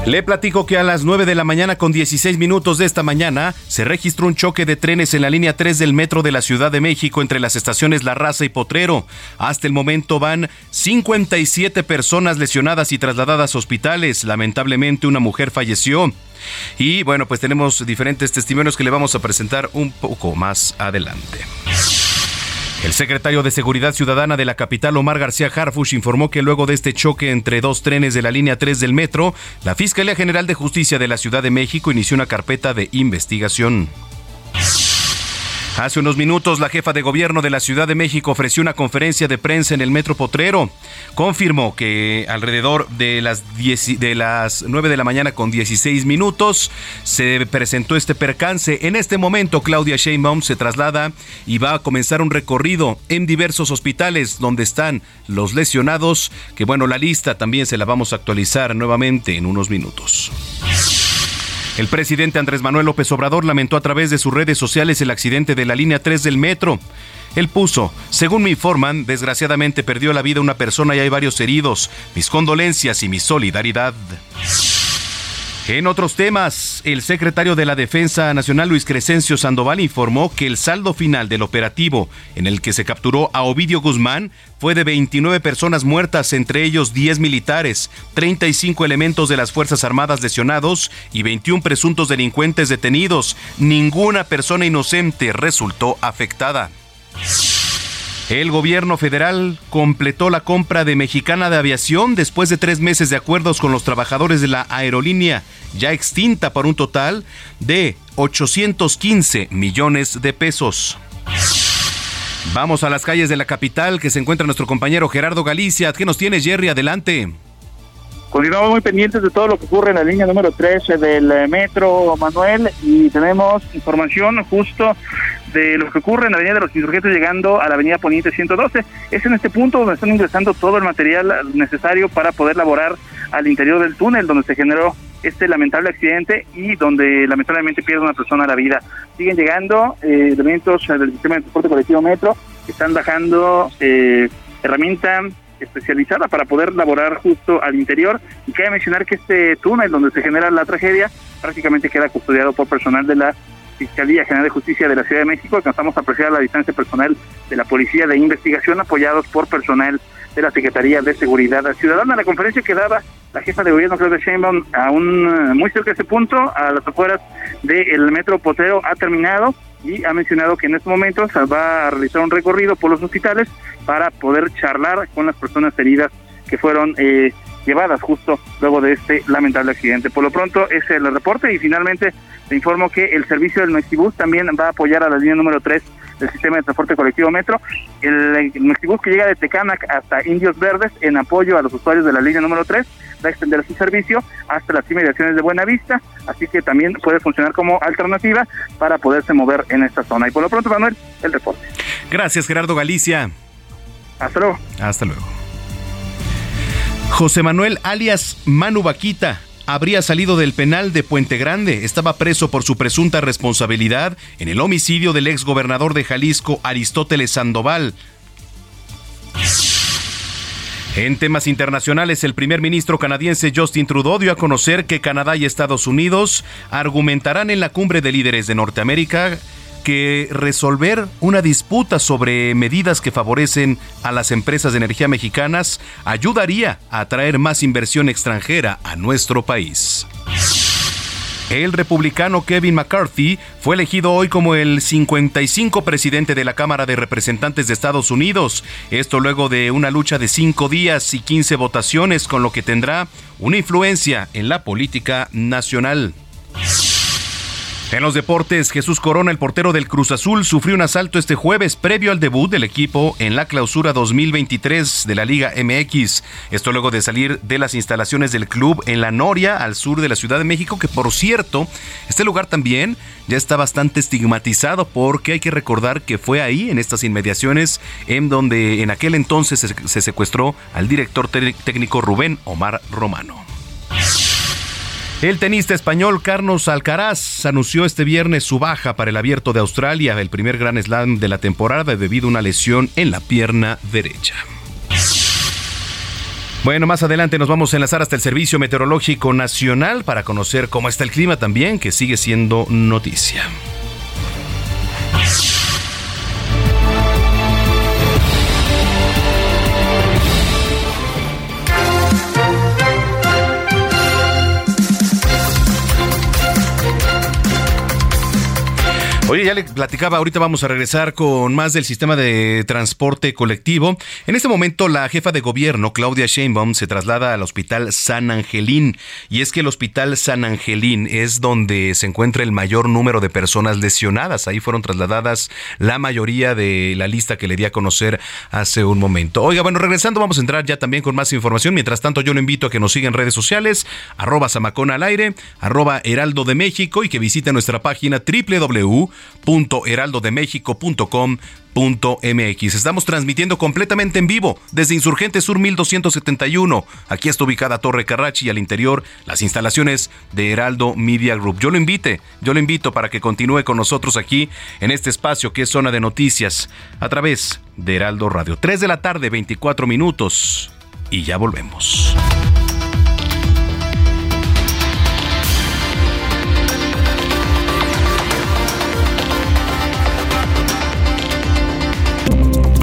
Le platico que a las 9 de la mañana con 16 minutos de esta mañana se registró un choque de trenes en la línea 3 del metro de la Ciudad de México entre las estaciones La Raza y Potrero. Hasta el momento van 57 personas lesionadas y trasladadas a hospitales. Lamentablemente una mujer falleció. Y bueno, pues tenemos diferentes testimonios que le vamos a presentar un poco más adelante. El secretario de Seguridad Ciudadana de la capital, Omar García Harfush, informó que luego de este choque entre dos trenes de la línea 3 del metro, la Fiscalía General de Justicia de la Ciudad de México inició una carpeta de investigación. Hace unos minutos, la jefa de gobierno de la Ciudad de México ofreció una conferencia de prensa en el Metro Potrero. Confirmó que alrededor de las, de las 9 de la mañana con 16 minutos se presentó este percance. En este momento, Claudia Sheinbaum se traslada y va a comenzar un recorrido en diversos hospitales donde están los lesionados, que bueno, la lista también se la vamos a actualizar nuevamente en unos minutos. El presidente Andrés Manuel López Obrador lamentó a través de sus redes sociales el accidente de la línea 3 del metro. Él puso, según me informan, desgraciadamente perdió la vida una persona y hay varios heridos. Mis condolencias y mi solidaridad. En otros temas, el secretario de la Defensa Nacional Luis Crescencio Sandoval informó que el saldo final del operativo en el que se capturó a Ovidio Guzmán fue de 29 personas muertas, entre ellos 10 militares, 35 elementos de las Fuerzas Armadas lesionados y 21 presuntos delincuentes detenidos. Ninguna persona inocente resultó afectada. El gobierno federal completó la compra de Mexicana de Aviación después de tres meses de acuerdos con los trabajadores de la aerolínea, ya extinta por un total de 815 millones de pesos. Vamos a las calles de la capital que se encuentra nuestro compañero Gerardo Galicia. ¿Qué nos tienes, Jerry? Adelante. Continuamos muy pendientes de todo lo que ocurre en la línea número 13 del eh, metro, Manuel, y tenemos información justo de lo que ocurre en la avenida de los insurgentes llegando a la avenida Poniente 112. Es en este punto donde están ingresando todo el material necesario para poder laborar al interior del túnel donde se generó este lamentable accidente y donde lamentablemente pierde una persona la vida. Siguen llegando eh, elementos del sistema de transporte colectivo metro, están bajando eh, herramienta especializada para poder laborar justo al interior. Y cabe mencionar que este túnel donde se genera la tragedia prácticamente queda custodiado por personal de la Fiscalía General de Justicia de la Ciudad de México. Alcanzamos a apreciar la distancia personal de la Policía de Investigación apoyados por personal de la Secretaría de Seguridad Ciudadana. La conferencia que daba la jefa de gobierno Claudia Sheinbaum un muy cerca de ese punto, a las afueras del metro Potero, ha terminado y ha mencionado que en estos momentos va a realizar un recorrido por los hospitales para poder charlar con las personas heridas que fueron eh, llevadas justo luego de este lamentable accidente. Por lo pronto es el reporte y finalmente te informo que el servicio del Mexibus también va a apoyar a la línea número 3 del sistema de transporte colectivo metro. El, Mexibus que llega de Tecanac hasta Indios Verdes en apoyo a los usuarios de la línea número 3 va a extender su servicio hasta las inmediaciones de Buenavista, así que también puede funcionar como alternativa para poderse mover en esta zona. Y por lo pronto, Manuel, el reporte. Gracias, Gerardo Galicia. Hasta luego. Hasta luego. José Manuel alias Manu Vaquita habría salido del penal de Puente Grande. Estaba preso por su presunta responsabilidad en el homicidio del ex gobernador de Jalisco, Aristóteles Sandoval. En temas internacionales, el primer ministro canadiense Justin Trudeau dio a conocer que Canadá y Estados Unidos argumentarán en la cumbre de líderes de Norteamérica que resolver una disputa sobre medidas que favorecen a las empresas de energía mexicanas ayudaría a atraer más inversión extranjera a nuestro país. El republicano Kevin McCarthy fue elegido hoy como el 55 presidente de la Cámara de Representantes de Estados Unidos. Esto luego de una lucha de cinco días y 15 votaciones, con lo que tendrá una influencia en la política nacional. En los deportes, Jesús Corona, el portero del Cruz Azul, sufrió un asalto este jueves previo al debut del equipo en la clausura 2023 de la Liga MX. Esto luego de salir de las instalaciones del club en La Noria, al sur de la Ciudad de México, que por cierto, este lugar también ya está bastante estigmatizado porque hay que recordar que fue ahí, en estas inmediaciones, en donde en aquel entonces se secuestró al director técnico Rubén Omar Romano. El tenista español Carlos Alcaraz anunció este viernes su baja para el Abierto de Australia, el primer Gran Slam de la temporada debido a una lesión en la pierna derecha. Bueno, más adelante nos vamos a enlazar hasta el Servicio Meteorológico Nacional para conocer cómo está el clima también, que sigue siendo noticia. Oye, ya le platicaba, ahorita vamos a regresar con más del sistema de transporte colectivo. En este momento, la jefa de gobierno, Claudia Sheinbaum, se traslada al Hospital San Angelín. Y es que el Hospital San Angelín es donde se encuentra el mayor número de personas lesionadas. Ahí fueron trasladadas la mayoría de la lista que le di a conocer hace un momento. Oiga, bueno, regresando, vamos a entrar ya también con más información. Mientras tanto, yo lo invito a que nos siga en redes sociales, arroba Samacona al aire, arroba Heraldo de México y que visite nuestra página www www.heraldodemexico.com.mx. Estamos transmitiendo completamente en vivo desde Insurgente Sur 1271. Aquí está ubicada Torre Carrachi y al interior las instalaciones de Heraldo Media Group. Yo lo invite, yo lo invito para que continúe con nosotros aquí en este espacio que es zona de noticias a través de Heraldo Radio. 3 de la tarde, 24 minutos y ya volvemos.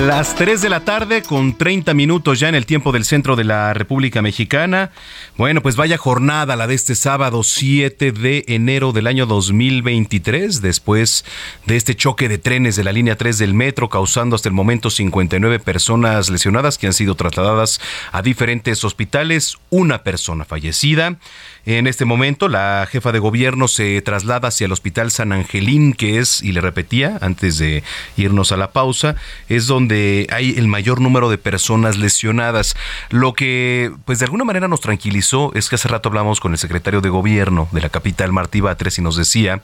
Las 3 de la tarde con 30 minutos ya en el tiempo del centro de la República Mexicana. Bueno, pues vaya jornada la de este sábado 7 de enero del año 2023, después de este choque de trenes de la línea 3 del metro, causando hasta el momento 59 personas lesionadas que han sido trasladadas a diferentes hospitales, una persona fallecida. En este momento, la jefa de gobierno se traslada hacia el Hospital San Angelín, que es, y le repetía antes de irnos a la pausa, es donde hay el mayor número de personas lesionadas. Lo que, pues de alguna manera nos tranquilizó es que hace rato hablamos con el secretario de gobierno de la capital, Martí Batres, y nos decía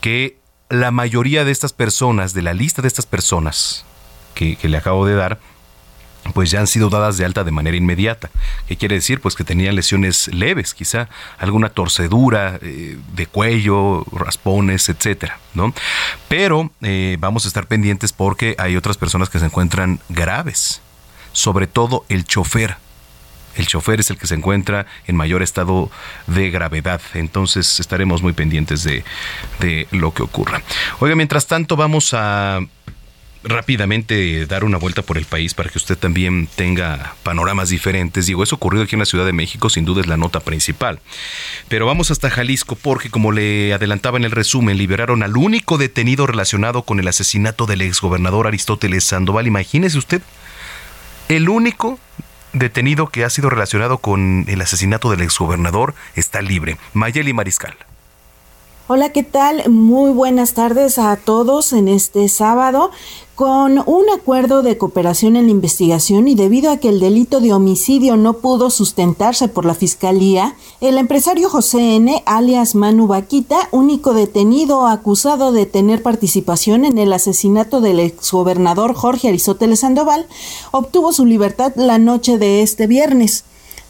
que la mayoría de estas personas, de la lista de estas personas que, que le acabo de dar, pues ya han sido dadas de alta de manera inmediata. ¿Qué quiere decir? Pues que tenían lesiones leves, quizá alguna torcedura eh, de cuello, raspones, etcétera, ¿no? Pero eh, vamos a estar pendientes porque hay otras personas que se encuentran graves, sobre todo el chofer. El chofer es el que se encuentra en mayor estado de gravedad. Entonces estaremos muy pendientes de, de lo que ocurra. Oiga, mientras tanto vamos a rápidamente dar una vuelta por el país para que usted también tenga panoramas diferentes. Digo, eso ocurrido aquí en la Ciudad de México, sin duda es la nota principal. Pero vamos hasta Jalisco porque, como le adelantaba en el resumen, liberaron al único detenido relacionado con el asesinato del exgobernador Aristóteles Sandoval. Imagínese usted, el único detenido que ha sido relacionado con el asesinato del exgobernador está libre. Mayeli Mariscal. Hola, ¿qué tal? Muy buenas tardes a todos en este sábado. Con un acuerdo de cooperación en la investigación y debido a que el delito de homicidio no pudo sustentarse por la Fiscalía, el empresario José N., alias Manu Vaquita, único detenido acusado de tener participación en el asesinato del exgobernador Jorge Aristóteles Sandoval, obtuvo su libertad la noche de este viernes.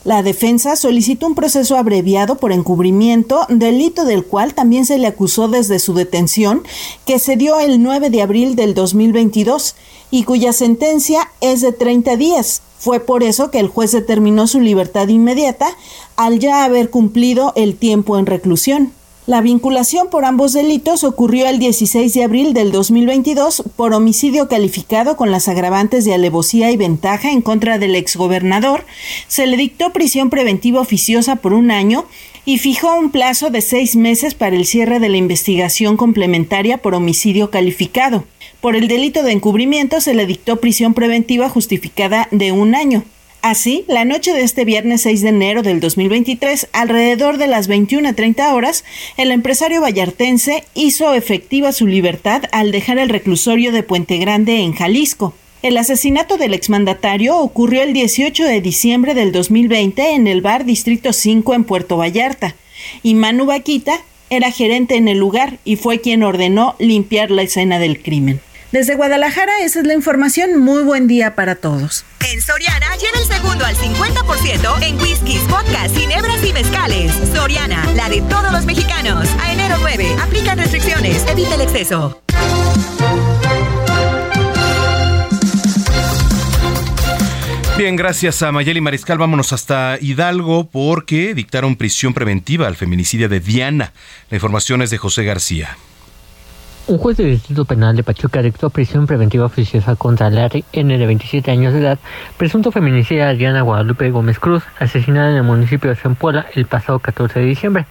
La defensa solicitó un proceso abreviado por encubrimiento, delito del cual también se le acusó desde su detención, que se dio el 9 de abril del 2022 y cuya sentencia es de 30 días. Fue por eso que el juez determinó su libertad inmediata al ya haber cumplido el tiempo en reclusión. La vinculación por ambos delitos ocurrió el 16 de abril del 2022 por homicidio calificado con las agravantes de alevosía y ventaja en contra del exgobernador. Se le dictó prisión preventiva oficiosa por un año y fijó un plazo de seis meses para el cierre de la investigación complementaria por homicidio calificado. Por el delito de encubrimiento se le dictó prisión preventiva justificada de un año. Así, la noche de este viernes 6 de enero del 2023, alrededor de las 21.30 horas, el empresario vallartense hizo efectiva su libertad al dejar el reclusorio de Puente Grande en Jalisco. El asesinato del exmandatario ocurrió el 18 de diciembre del 2020 en el bar Distrito 5 en Puerto Vallarta, y Manu Vaquita era gerente en el lugar y fue quien ordenó limpiar la escena del crimen. Desde Guadalajara, esa es la información. Muy buen día para todos. En Soriana, lleva el segundo al 50% en whiskies, vodkas, ginebras y mezcales. Soriana, la de todos los mexicanos. A enero 9, aplica restricciones, evita el exceso. Bien, gracias a Mayeli Mariscal. Vámonos hasta Hidalgo porque dictaron prisión preventiva al feminicidio de Diana. La información es de José García. Un juez del Distrito Penal de Pachuca dictó prisión preventiva oficiosa contra Larry N. de 27 años de edad, presunto feminicida de Diana Guadalupe Gómez Cruz, asesinada en el municipio de Zempoala el pasado 14 de diciembre.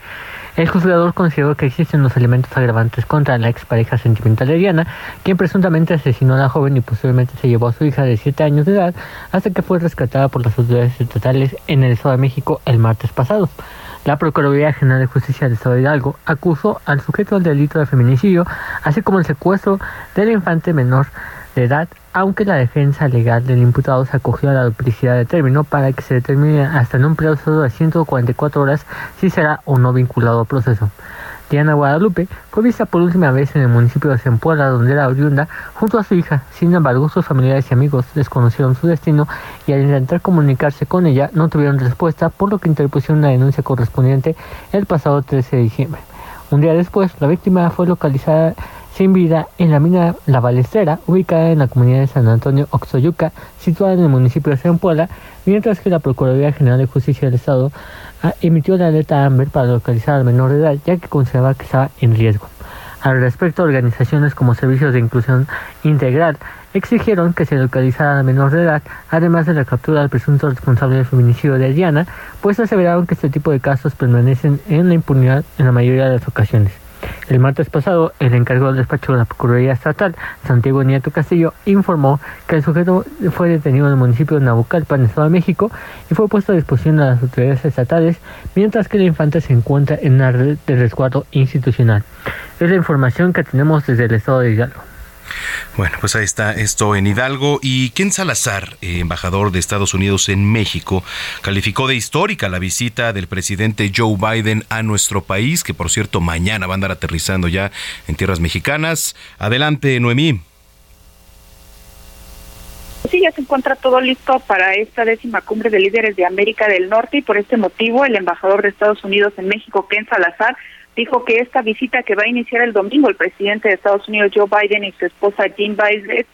El juzgador consideró que existen los elementos agravantes contra la expareja sentimental de Diana, quien presuntamente asesinó a la joven y posiblemente se llevó a su hija de 7 años de edad hasta que fue rescatada por las autoridades estatales en el Estado de México el martes pasado. La Procuraduría General de Justicia del Estado de Hidalgo acusó al sujeto del delito de feminicidio, así como el secuestro del infante menor de edad, aunque la defensa legal del imputado se acogió a la duplicidad de término para que se determine hasta en un plazo de 144 horas si será o no vinculado al proceso. Diana Guadalupe fue vista por última vez en el municipio de Zempoala, donde era oriunda, junto a su hija. Sin embargo, sus familiares y amigos desconocieron su destino y al intentar comunicarse con ella no tuvieron respuesta, por lo que interpusieron una denuncia correspondiente el pasado 13 de diciembre. Un día después, la víctima fue localizada sin vida en la mina La Balestera, ubicada en la comunidad de San Antonio Oxoyuca, situada en el municipio de Zempoala, mientras que la Procuraduría General de Justicia del Estado emitió la alerta Amber para localizar al menor de edad, ya que consideraba que estaba en riesgo. Al respecto, organizaciones como Servicios de Inclusión Integral exigieron que se localizara al menor de edad, además de la captura del presunto responsable del feminicidio de Diana, pues aseveraron que este tipo de casos permanecen en la impunidad en la mayoría de las ocasiones. El martes pasado, el encargado del despacho de la Procuraduría Estatal, Santiago Nieto Castillo, informó que el sujeto fue detenido en el municipio de Nabucalpan, Estado de México, y fue puesto a disposición de las autoridades estatales, mientras que la infante se encuentra en una red de resguardo institucional. Es la información que tenemos desde el Estado de Hidalgo. Bueno, pues ahí está esto en Hidalgo. Y Ken Salazar, eh, embajador de Estados Unidos en México, calificó de histórica la visita del presidente Joe Biden a nuestro país, que por cierto mañana va a andar aterrizando ya en tierras mexicanas. Adelante, Noemí. Sí, ya se encuentra todo listo para esta décima cumbre de líderes de América del Norte y por este motivo el embajador de Estados Unidos en México, Ken Salazar, dijo que esta visita que va a iniciar el domingo el presidente de Estados Unidos Joe Biden y su esposa Jim Biden,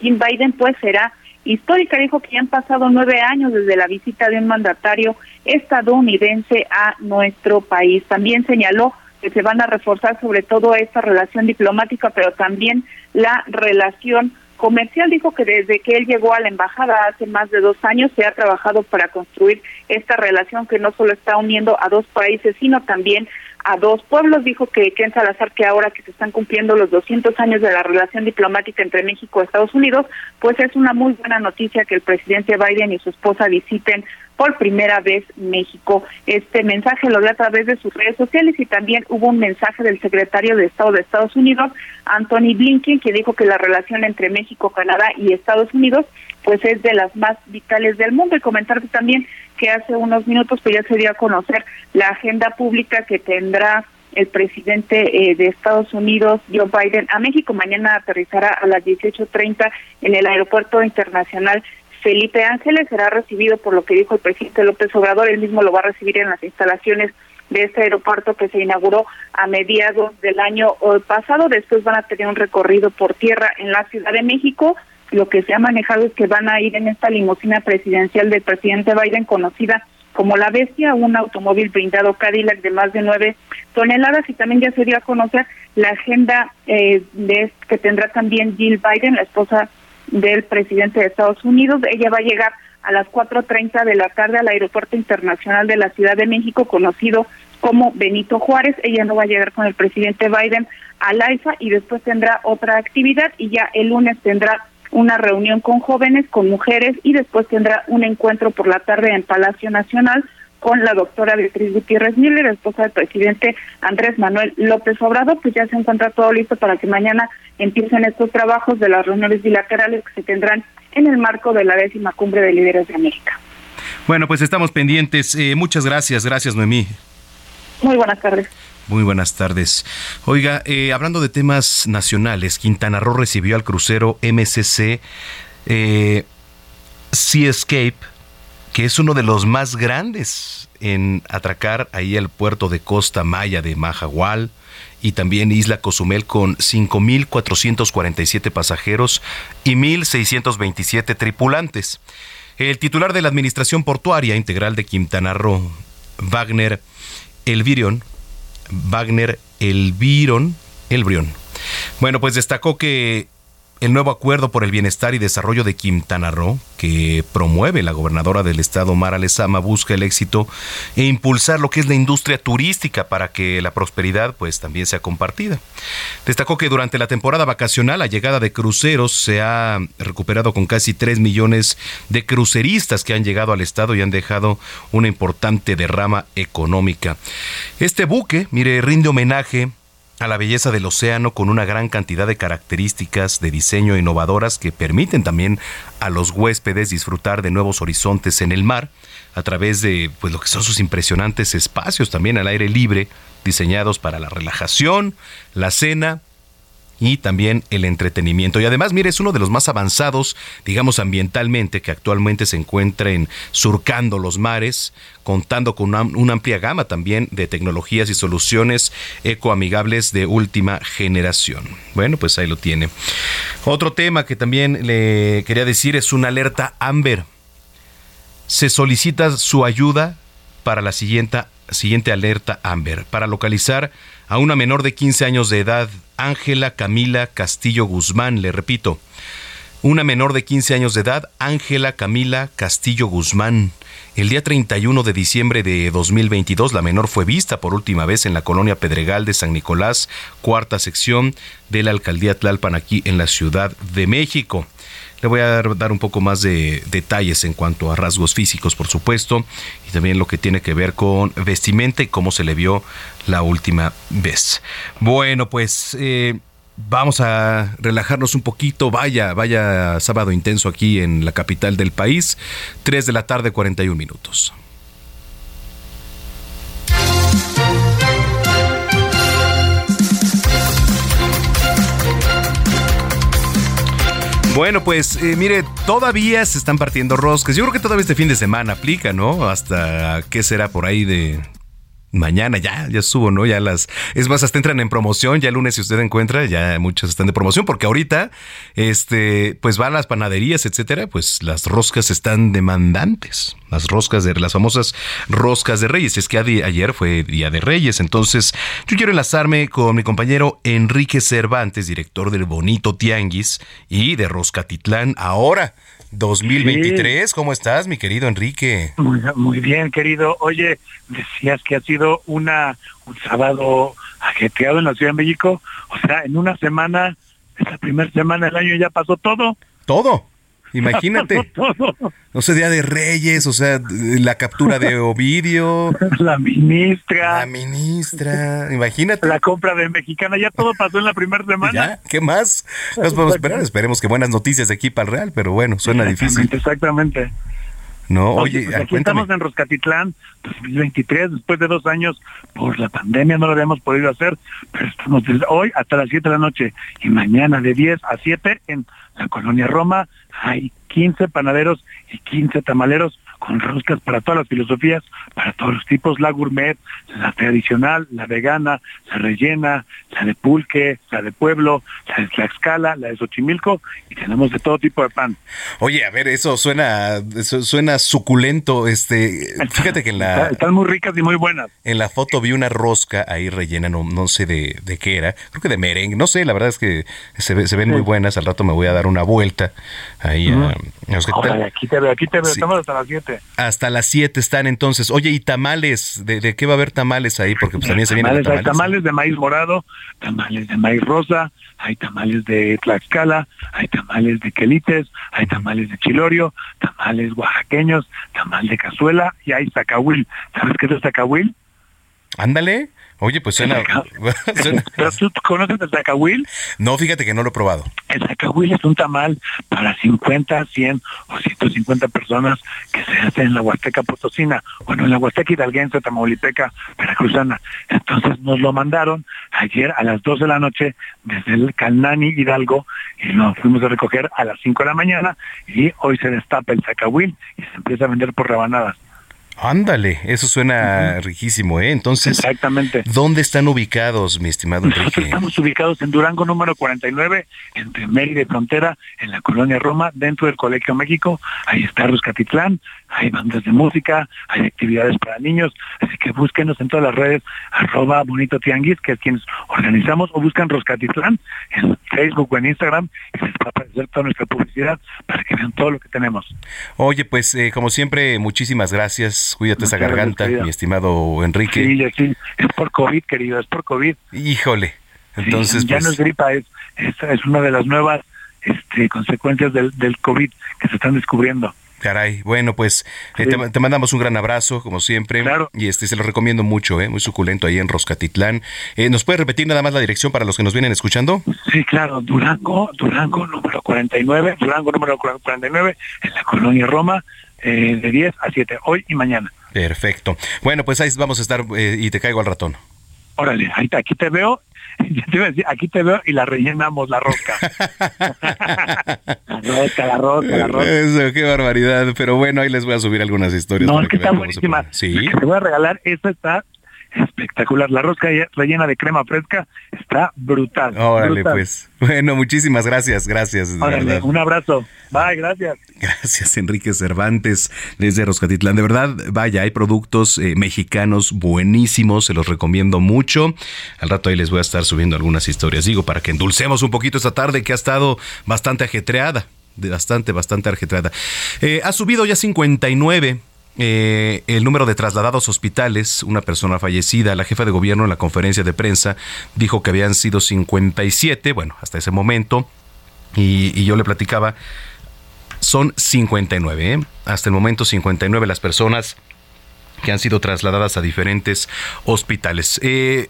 Jim Biden pues será histórica. Dijo que ya han pasado nueve años desde la visita de un mandatario estadounidense a nuestro país. También señaló que se van a reforzar sobre todo esta relación diplomática, pero también la relación comercial. Dijo que desde que él llegó a la embajada hace más de dos años se ha trabajado para construir esta relación que no solo está uniendo a dos países, sino también a dos pueblos. Dijo que Ken Salazar, que ahora que se están cumpliendo los 200 años de la relación diplomática entre México y Estados Unidos, pues es una muy buena noticia que el presidente Biden y su esposa visiten por primera vez México. Este mensaje lo dio a través de sus redes sociales y también hubo un mensaje del secretario de Estado de Estados Unidos, Anthony Blinken, que dijo que la relación entre México, Canadá y Estados Unidos pues es de las más vitales del mundo y comentarte también que hace unos minutos pues ya se dio a conocer la agenda pública que tendrá el presidente eh, de Estados Unidos, Joe Biden, a México. Mañana aterrizará a las 18.30 en el Aeropuerto Internacional Felipe Ángeles. Será recibido por lo que dijo el presidente López Obrador. Él mismo lo va a recibir en las instalaciones de este aeropuerto que se inauguró a mediados del año eh, pasado. Después van a tener un recorrido por tierra en la Ciudad de México lo que se ha manejado es que van a ir en esta limusina presidencial del presidente Biden conocida como la bestia, un automóvil blindado Cadillac de más de nueve toneladas y también ya se dio a conocer la agenda eh, de que tendrá también Jill Biden, la esposa del presidente de Estados Unidos. Ella va a llegar a las 4.30 de la tarde al Aeropuerto Internacional de la Ciudad de México, conocido como Benito Juárez. Ella no va a llegar con el presidente Biden al AIFA y después tendrá otra actividad y ya el lunes tendrá una reunión con jóvenes, con mujeres y después tendrá un encuentro por la tarde en Palacio Nacional con la doctora Beatriz Gutiérrez Miller, esposa del presidente Andrés Manuel López Obrador, pues ya se encuentra todo listo para que mañana empiecen estos trabajos de las reuniones bilaterales que se tendrán en el marco de la décima cumbre de líderes de América. Bueno, pues estamos pendientes. Eh, muchas gracias, gracias Noemí. Muy buenas tardes. Muy buenas tardes. Oiga, eh, hablando de temas nacionales, Quintana Roo recibió al crucero MCC eh, Sea Escape que es uno de los más grandes en atracar ahí al puerto de Costa Maya de Majahual y también Isla Cozumel con 5.447 pasajeros y 1.627 tripulantes. El titular de la Administración Portuaria Integral de Quintana Roo, Wagner Elvirion, Wagner Elviron, Elbrion. Bueno, pues destacó que el nuevo acuerdo por el bienestar y desarrollo de Quintana Roo, que promueve la gobernadora del estado Mara Lezama, busca el éxito e impulsar lo que es la industria turística para que la prosperidad pues también sea compartida. Destacó que durante la temporada vacacional la llegada de cruceros se ha recuperado con casi 3 millones de cruceristas que han llegado al estado y han dejado una importante derrama económica. Este buque, mire, rinde homenaje a la belleza del océano con una gran cantidad de características de diseño innovadoras que permiten también a los huéspedes disfrutar de nuevos horizontes en el mar a través de pues lo que son sus impresionantes espacios también al aire libre diseñados para la relajación, la cena y también el entretenimiento. Y además, mire, es uno de los más avanzados, digamos, ambientalmente, que actualmente se encuentra en surcando los mares, contando con una, amplia gama también de tecnologías y soluciones ecoamigables de última generación. Bueno, pues ahí lo tiene. Otro tema que también le quería decir es una alerta Amber. Se solicita su ayuda para la siguiente, siguiente alerta Amber, para localizar a una menor de 15 años de edad, Ángela Camila Castillo Guzmán, le repito, una menor de 15 años de edad, Ángela Camila Castillo Guzmán. El día 31 de diciembre de 2022, la menor fue vista por última vez en la colonia Pedregal de San Nicolás, cuarta sección de la alcaldía Tlalpan, aquí en la Ciudad de México. Le voy a dar, un poco más de detalles en cuanto a rasgos físicos, por supuesto, y también lo que tiene que ver con vestimenta y cómo se le vio la última vez. Bueno, pues eh, vamos a relajarnos un poquito. Vaya, vaya sábado intenso aquí en la capital del país. 3 de la tarde, 41 minutos. Bueno, pues eh, mire, todavía se están partiendo roscas. Yo creo que todavía este fin de semana aplica, ¿no? Hasta qué será por ahí de mañana ya, ya subo, ¿no? Ya las, es más, hasta entran en promoción, ya el lunes si usted encuentra, ya muchas están de promoción, porque ahorita, este, pues van las panaderías, etcétera, pues las roscas están demandantes, las roscas de, las famosas roscas de reyes, es que ayer fue Día de Reyes, entonces yo quiero enlazarme con mi compañero Enrique Cervantes, director del Bonito Tianguis y de Roscatitlán, ahora 2023. ¿Cómo estás, mi querido Enrique? Muy, muy, bien, querido. Oye, decías que ha sido una un sábado ajetreado en la Ciudad de México. O sea, en una semana, esa primera semana del año ya pasó todo. Todo. Imagínate. No sé, Día de Reyes, o sea, la captura de Ovidio. La ministra. La ministra, imagínate. La compra de Mexicana, ya todo pasó en la primera semana. ¿Ya? ¿Qué más? Nos podemos esperar, esperemos que buenas noticias de aquí para el Real, pero bueno, suena difícil. Exactamente. No, oye, pues aquí estamos en Roscatitlán 2023, después de dos años por la pandemia no lo habíamos podido hacer, pero estamos desde hoy hasta las 7 de la noche y mañana de 10 a 7 en la colonia Roma hay 15 panaderos y 15 tamaleros con roscas para todas las filosofías, para todos los tipos, la gourmet, la tradicional, la vegana, la rellena, la de pulque, la de pueblo, la de Tlaxcala, la de Xochimilco y tenemos de todo tipo de pan. Oye, a ver, eso suena suena suculento, este, fíjate que en la están muy ricas y muy buenas. En la foto vi una rosca ahí rellena, no, no sé de, de qué era, creo que de merengue, no sé, la verdad es que se, se ven muy buenas, al rato me voy a dar una vuelta ahí aquí te veo, aquí te veo, estamos hasta las 7. 7. Hasta las 7 están entonces. Oye, ¿y tamales? ¿De, qué va a haber tamales ahí? Porque pues también se vienen tamales. Hay tamales de maíz morado, tamales de maíz rosa, hay tamales de Tlaxcala, hay tamales de quelites, hay tamales de chilorio, tamales oaxaqueños, tamal de cazuela y hay zacahuil. ¿Sabes qué es el zacahuil? Ándale. Oye, pues suena... ¿Pero tú conoces el zacahuil? No, fíjate que no lo he probado. El zacahuil es un tamal para 50, 100 o 150 personas que se hace en la Huasteca Potosina, bueno, en la Huasteca Hidalguense, Tamaulipeca, Veracruzana. Entonces nos lo mandaron ayer a las 2 de la noche desde el Calnani Hidalgo y lo fuimos a recoger a las 5 de la mañana y hoy se destapa el zacahuil y se empieza a vender por rebanadas. Ándale, eso suena riquísimo, ¿eh? Entonces, Exactamente. ¿dónde están ubicados, mi estimado Enrique? estamos ubicados en Durango número 49, entre Mérida y Frontera, en la colonia Roma, dentro del Colegio México. Ahí está Ruscatitlán, hay bandas de música, hay actividades para niños, así que búsquenos en todas las redes, arroba bonito tianguis, que es quienes organizamos, o buscan Roscatitlán en Facebook o en Instagram, y les va a aparecer toda nuestra publicidad para que vean todo lo que tenemos. Oye, pues eh, como siempre, muchísimas gracias Cuídate esa garganta, mi estimado Enrique. Sí, sí, es por COVID, querido, es por COVID. Híjole. Entonces, ya no es pues gripa, es, es, una de las nuevas este, consecuencias del, del COVID que se están descubriendo. Caray, bueno, pues eh, te, mandamos un gran abrazo, como siempre. Claro. Y este se lo recomiendo mucho, ¿eh? muy suculento ahí en Roscatitlán. Eh, ¿Nos puede repetir nada más la dirección para los que nos vienen escuchando? Sí, claro, Durango, Durango número 49, Durango número 49, en la colonia Roma, eh, de 10 a 7, hoy y mañana. Perfecto. Bueno, pues ahí vamos a estar eh, y te caigo al ratón. Órale, ahí, aquí te veo aquí te veo y la rellenamos la rosca. la rosca, la rosca, la rosca. Eso, qué barbaridad. Pero bueno, ahí les voy a subir algunas historias. No, es que, está buenísima. Sí. te voy a regalar, esta está espectacular. La rosca rellena de crema fresca está brutal. Órale, pues. Bueno, muchísimas gracias, gracias. Órale, un abrazo. Bye, gracias. Gracias, Enrique Cervantes, desde Roscatitlán. De verdad, vaya, hay productos eh, mexicanos buenísimos, se los recomiendo mucho. Al rato ahí les voy a estar subiendo algunas historias, digo, para que endulcemos un poquito esta tarde que ha estado bastante ajetreada. Bastante, bastante ajetreada. Eh, ha subido ya 59 eh, el número de trasladados hospitales, una persona fallecida, la jefa de gobierno en la conferencia de prensa dijo que habían sido 57, bueno, hasta ese momento, y, yo le platicaba, son 59, ¿eh? hasta el momento 59 las personas que han sido trasladadas a diferentes hospitales. Eh,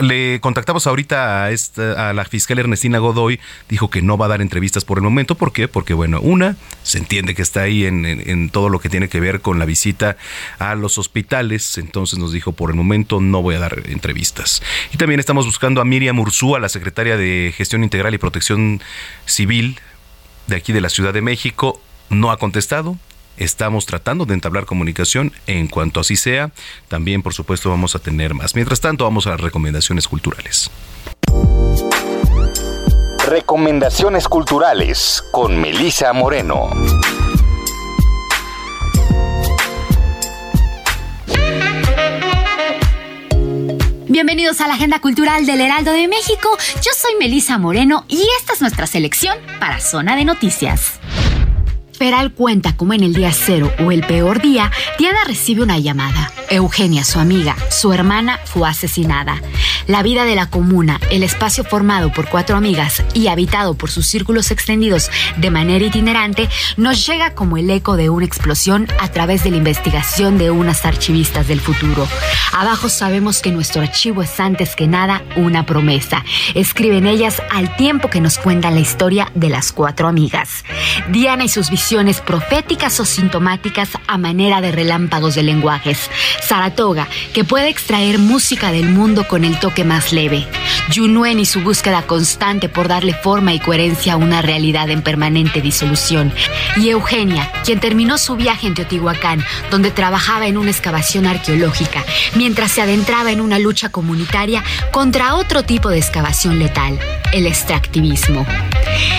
le contactamos ahorita a, esta, a la fiscal Ernestina Godoy, dijo que no va a dar entrevistas por el momento. ¿Por qué? Porque, bueno, una, se entiende que está ahí en, todo lo que tiene que ver con la visita a los hospitales, entonces nos dijo, por el momento no voy a dar entrevistas. Y también estamos buscando a Miriam Ursúa, la secretaria de Gestión Integral y Protección Civil de aquí de la Ciudad de México. No ha contestado, Estamos tratando de entablar comunicación en cuanto así sea. También, por supuesto, vamos a tener más. Mientras tanto, vamos a las recomendaciones culturales. Recomendaciones culturales con Melisa Moreno. Bienvenidos a la Agenda Cultural del Heraldo de México. Yo soy Melisa Moreno y esta es nuestra selección para Zona de Noticias. Peral cuenta cómo en el día cero o el peor día, Diana recibe una llamada. Eugenia, su amiga, su hermana, fue asesinada. La vida de la comuna, el espacio formado por cuatro amigas y habitado por sus círculos extendidos de manera itinerante, nos llega como el eco de una explosión a través de la investigación de unas archivistas del futuro. Abajo sabemos que nuestro archivo es antes que nada una promesa. Escriben ellas al tiempo que nos cuentan la historia de las cuatro amigas. Diana y sus visiones proféticas o sintomáticas a manera de relámpagos de lenguajes. Saratoga, que puede extraer música del mundo con el toque más leve. Yunuen y su búsqueda constante por darle forma y coherencia a una realidad en permanente disolución. Y Eugenia, quien terminó su viaje en Teotihuacán, donde trabajaba en una excavación arqueológica, mientras se adentraba en una lucha comunitaria contra otro tipo de excavación letal, el extractivismo.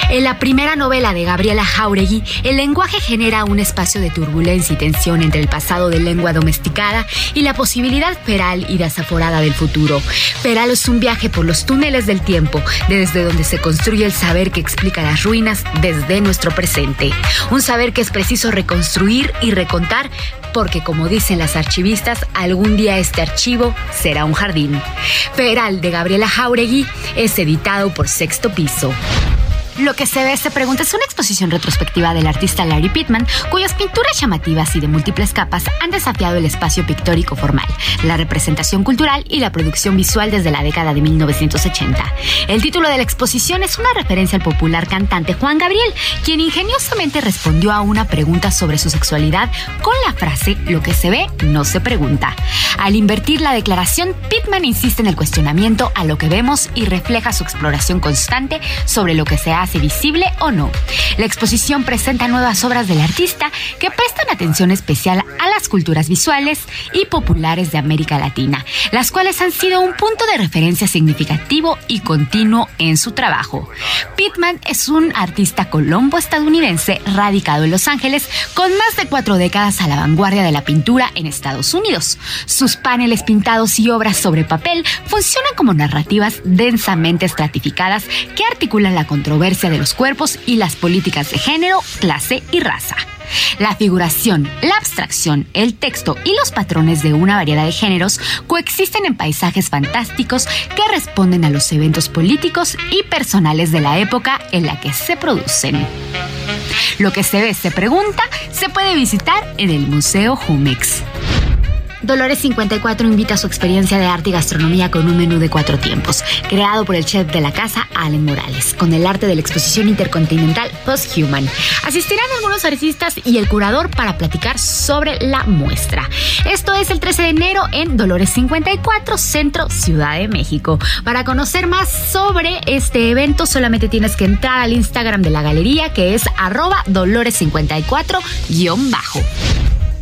En la primera novela de Gabriela Jauregui, el lenguaje genera un espacio de turbulencia y tensión entre el pasado de lengua domesticada y la posibilidad feral y desaforada del futuro. Feral es un viaje por los túneles del tiempo, desde donde se construye el saber que explica las ruinas desde nuestro presente. Un saber que es preciso reconstruir y recontar porque como dicen las archivistas, algún día este archivo será un jardín. Feral de Gabriela Jauregui es editado por Sexto Piso. Lo que se ve, se pregunta, es una exposición retrospectiva del artista Larry Pittman, cuyas pinturas llamativas y de múltiples capas han desafiado el espacio pictórico formal, la representación cultural y la producción visual desde la década de 1980. El título de la exposición es una referencia al popular cantante Juan Gabriel, quien ingeniosamente respondió a una pregunta sobre su sexualidad con la frase Lo que se ve no se pregunta. Al invertir la declaración, Pittman insiste en el cuestionamiento a lo que vemos y refleja su exploración constante sobre lo que se ha visible o no. La exposición presenta nuevas obras del artista que prestan atención especial a las culturas visuales y populares de América Latina, las cuales han sido un punto de referencia significativo y continuo en su trabajo. Pittman es un artista colombo-estadounidense radicado en Los Ángeles con más de cuatro décadas a la vanguardia de la pintura en Estados Unidos. Sus paneles pintados y obras sobre papel funcionan como narrativas densamente estratificadas que articulan la controversia de los cuerpos y las políticas de género, clase y raza. La figuración, la abstracción, el texto y los patrones de una variedad de géneros coexisten en paisajes fantásticos que responden a los eventos políticos y personales de la época en la que se producen. Lo que se ve, se pregunta, se puede visitar en el Museo Jumex. Dolores 54 invita a su experiencia de arte y gastronomía con un menú de cuatro tiempos, creado por el chef de la casa, Allen Morales, con el arte de la exposición intercontinental Posthuman. Asistirán algunos artistas y el curador para platicar sobre la muestra. Esto es el 13 de enero en Dolores 54, Centro, Ciudad de México. Para conocer más sobre este evento, solamente tienes que entrar al Instagram de la galería, que es arroba dolores54-bajo.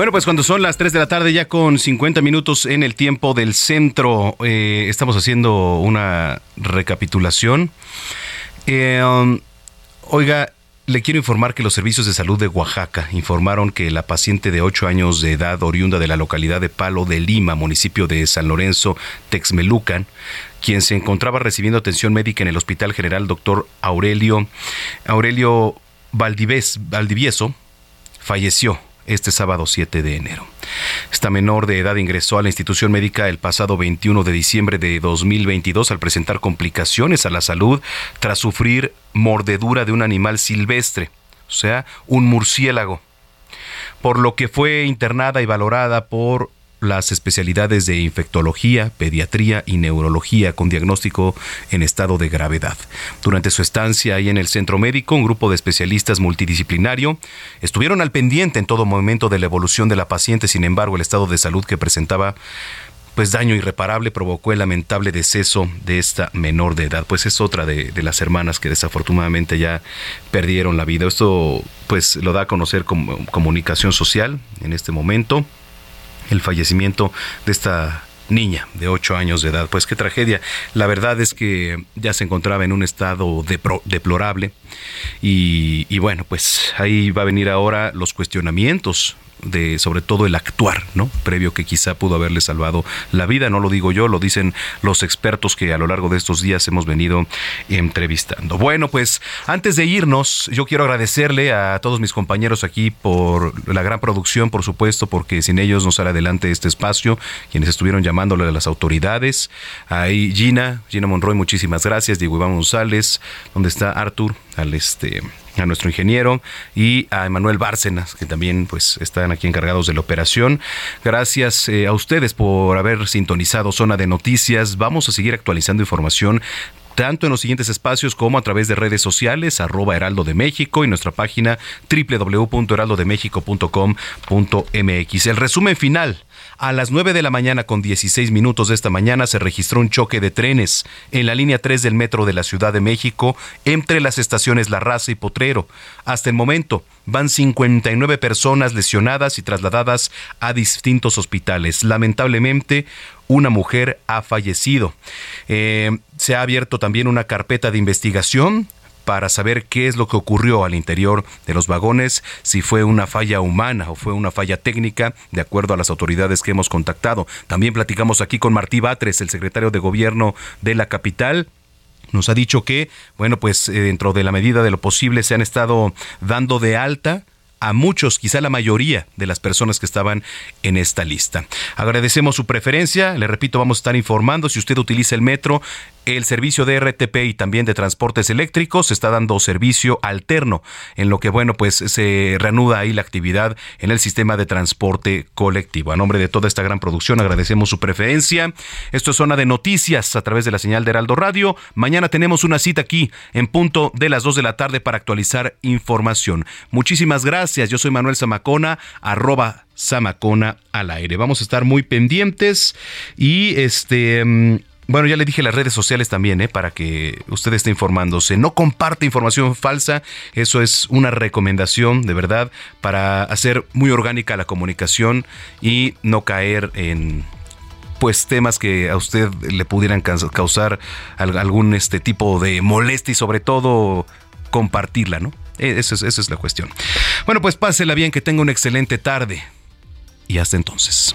Bueno, pues cuando son las 3 de la tarde, ya con 50 minutos en el tiempo del centro, eh, estamos haciendo una recapitulación. Eh, um, oiga, le quiero informar que los servicios de salud de Oaxaca informaron que la paciente de 8 años de edad, oriunda de la localidad de Palo de Lima, municipio de San Lorenzo, Texmelucan, quien se encontraba recibiendo atención médica en el Hospital General Dr. Aurelio, Aurelio Valdivieso, falleció este sábado 7 de enero. Esta menor de edad ingresó a la institución médica el pasado 21 de diciembre de 2022 al presentar complicaciones a la salud tras sufrir mordedura de un animal silvestre, o sea, un murciélago, por lo que fue internada y valorada por las especialidades de infectología, pediatría y neurología con diagnóstico en estado de gravedad. Durante su estancia ahí en el centro médico, un grupo de especialistas multidisciplinario estuvieron al pendiente en todo momento de la evolución de la paciente, sin embargo, el estado de salud que presentaba pues daño irreparable provocó el lamentable deceso de esta menor de edad. Pues es otra de, de, las hermanas que desafortunadamente ya perdieron la vida. Esto pues lo da a conocer como comunicación social en este momento el fallecimiento de esta niña de 8 años de edad. Pues qué tragedia. La verdad es que ya se encontraba en un estado deplorable y, y, bueno, pues ahí va a venir ahora los cuestionamientos de sobre todo el actuar, ¿no? Previo que quizá pudo haberle salvado la vida, no lo digo yo, lo dicen los expertos que a lo largo de estos días hemos venido entrevistando. Bueno, pues antes de irnos, yo quiero agradecerle a todos mis compañeros aquí por la gran producción, por supuesto, porque sin ellos no sale adelante este espacio, quienes estuvieron llamándole a las autoridades. Ahí Gina, Gina Monroy, muchísimas gracias, Diego Iván González, ¿dónde está Artur? al este a nuestro ingeniero y a Emanuel Bárcenas, que también pues están aquí encargados de la operación. Gracias eh, a ustedes por haber sintonizado Zona de Noticias. Vamos a seguir actualizando información tanto en los siguientes espacios como a través de redes sociales, arroba Heraldo de México y nuestra página www.heraldodemexico.com.mx. El resumen final a las 9 de la mañana con 16 minutos de esta mañana se registró un choque de trenes en la línea 3 del metro de la Ciudad de México entre las estaciones La Raza y Potrero. Hasta el momento van 59 personas lesionadas y trasladadas a distintos hospitales. Lamentablemente, una mujer ha fallecido. Eh, se ha abierto también una carpeta de investigación para saber qué es lo que ocurrió al interior de los vagones, si fue una falla humana o fue una falla técnica, de acuerdo a las autoridades que hemos contactado. También platicamos aquí con Martí Batres, el secretario de Gobierno de la capital, nos ha dicho que, bueno, pues eh, dentro de la medida de lo posible se han estado dando de alta a muchos, quizá la mayoría de las personas que estaban en esta lista. Agradecemos su preferencia, le repito, vamos a estar informando si usted utiliza el metro, el servicio de RTP y también de transportes eléctricos está dando servicio alterno, en lo que, bueno, pues se reanuda ahí la actividad en el sistema de transporte colectivo. A nombre de toda esta gran producción agradecemos su preferencia. Esto es Zona de Noticias a través de la señal de Heraldo Radio. Mañana tenemos una cita aquí en punto de las 2 de la tarde para actualizar información. Muchísimas gracias. Yo soy Manuel Zamacona, arroba Zamacona al aire. Vamos a estar muy pendientes y este mm, bueno, ya le dije las redes sociales también, ¿eh? para que usted esté informándose. No comparte información falsa, eso es una recomendación de verdad para hacer muy orgánica la comunicación y no caer en pues temas que a usted le pudieran causar algún este tipo de molestia y sobre todo compartirla, ¿no? E-, esa es, esa es la cuestión. Bueno, pues pásela bien, que tenga una excelente tarde y hasta entonces.